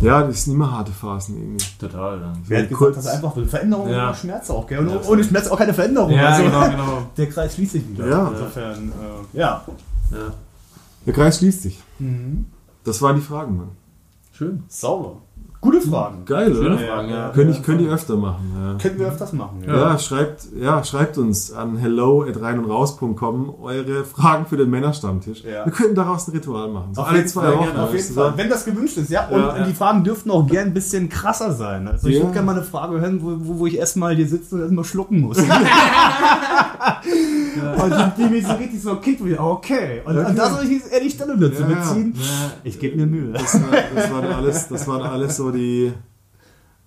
das sind immer harte Phasen irgendwie. Total. Ja. Wer hat gesagt, kurz- dass er einfach? Veränderung Ja. ohne Schmerz auch, gell? Und Ja, ohne Schmerz auch keine Veränderung. Ja, Also, genau, genau. Der Kreis schließt sich wieder. Ja. Insofern, äh, ja. Ja. Der Kreis schließt sich. Mhm. Das waren die Fragen, Mann. Schön. Sauber. Gute Fragen. Geil, Schöne oder? Fragen, ja. Könnte ich, könnt ihr öfter machen. Ja. Könnten wir öfters machen. Ja. schreibt, ja, schreibt uns an hello at rein und raus.com eure Fragen für den Männerstammtisch. Ja. Wir könnten daraus ein Ritual machen. So Auf alle jeden zwei Fall, Wochen. gerne, auf jeden Fall. Wenn das gewünscht ist, ja. Und, Ja. die Fragen dürften auch gern ein bisschen krasser sein. Also ich Ja. würde gerne mal eine Frage hören, wo, wo, wo ich erstmal hier sitze und erstmal schlucken muss. Und die, die mir so richtig so kickt, ich, okay. Und, Okay. und da soll ich jetzt ehrlich Stellung dazu Ja, ja. beziehen. Ich gebe mir Mühe. Das, war, das, waren alles, das waren alles so die.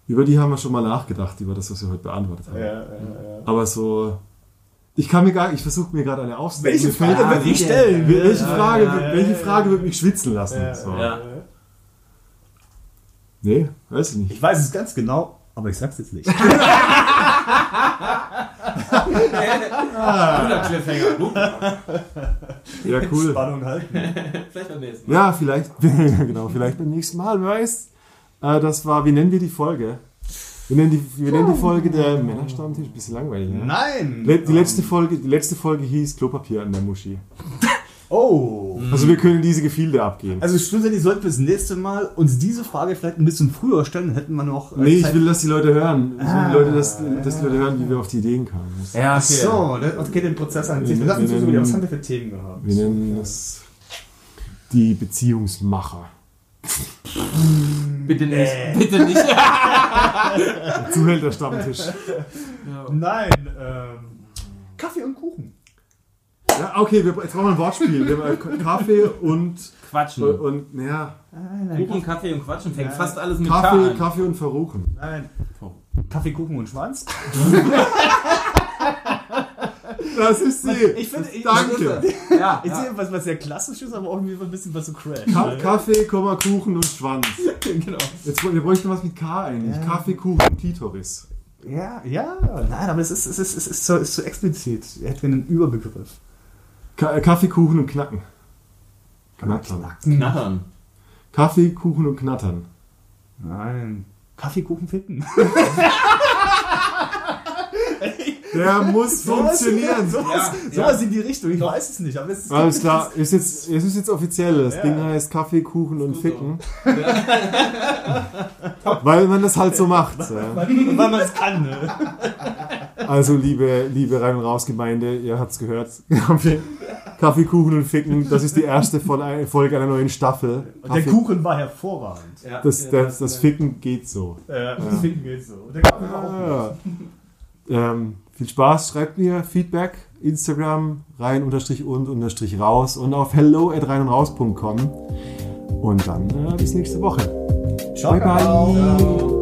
Über die haben wir schon mal nachgedacht, über das, was wir heute beantwortet haben. Ja, ja, ja. Aber so. Ich kann mir gar ich versuche mir gerade eine aufzunehmen. Welche Frage wird ich stellen? Welche Frage, ja, ja, welche ja, Frage ja. wird mich schwitzen lassen? Ja, so. ja. Nee, weiß ich nicht. Ich weiß es ganz genau, aber ich sag's jetzt nicht. Guter Cliffhanger. Gut. Ja, cool. Spannung halten. Vielleicht beim nächsten Mal. Ja, vielleicht, ja, genau, vielleicht beim nächsten Mal, wer weiß. Äh, das war, wie nennen wir die Folge? Wir nennen die, wir nennen die Folge der Männerstammtisch, bisschen langweilig, ne? Nein! Le- Die letzte, Folge, die letzte Folge hieß Klopapier an der Muschi. Oh! Also wir können diese Gefilde abgehen. Also schlussendlich sollten wir das nächste Mal uns diese Frage vielleicht ein bisschen früher stellen, dann hätten wir noch. äh, Nee, ich Zeit- will, dass die Leute hören. Ich will, die Leute, dass, dass die Leute hören, wie wir auf die Ideen kamen. Ja, Ach so, okay, den Prozess an sich. Wir- Lass uns wieder, was nennen- haben wir für Themen gehabt? Wir nennen das die Beziehungsmacher. Bitte nicht. Bitte nicht. Zuhälter Stammtisch. Nein, ähm, Kaffee und Kuchen. Ja, okay, wir, jetzt brauchen wir ein Wortspiel. Wir haben Kaffee und, Quatschen. und ja, Kuchen, Kaffee und Quatschen fängt fast alles mit Kaffee, an. Kaffee und Verruchen. Nein. Kaffee, Kuchen und Schwanz. Das ist sie. Ich finde, ich, Danke. Ja, Ich ja. sehe was, was sehr klassisch ist, aber auch irgendwie ein bisschen was so crash. Ka Kaffee, Komma, Kuchen und Schwanz. genau. Jetzt, wir bräuchten was mit K eigentlich. Ja. Kaffee, Kuchen und Klitoris. Ja, ja, nein, aber es ist, es ist, es ist, so, ist so explizit. Er hat einen Überbegriff. Ka äh, Kaffee, Kuchen und Knacken. Knattern. Knattern. Kaffee, Kuchen und Knattern. Nein. Kaffeekuchen ficken. Der muss funktionieren. Sowas, Ja, sowas ja. in die Richtung. Ich weiß es nicht. Aber es ist Alles klar, ist jetzt, es ist jetzt offiziell. Das Ja. Ding heißt Kaffee, Kuchen und Ficken. Weil man das halt so macht. Weil man es kann. Ne? Also, liebe, liebe Rein- und Raus-Gemeinde, ihr habt's gehört. Kaffee, Kaffee, Kuchen und Ficken, das ist die erste Vol- Folge einer neuen Staffel. Und der Kaffee- Kuchen war hervorragend. Das, ja, das, das Ficken geht so. Ja, das Ficken geht so. Und der Kaffee war auch gut. Ähm, viel Spaß, schreibt mir Feedback, Instagram, rein unterstrich und unterstrich raus und auf hello at rein und raus.com. Und dann äh, bis nächste Woche. Ciao, Bye, bye. Kakao.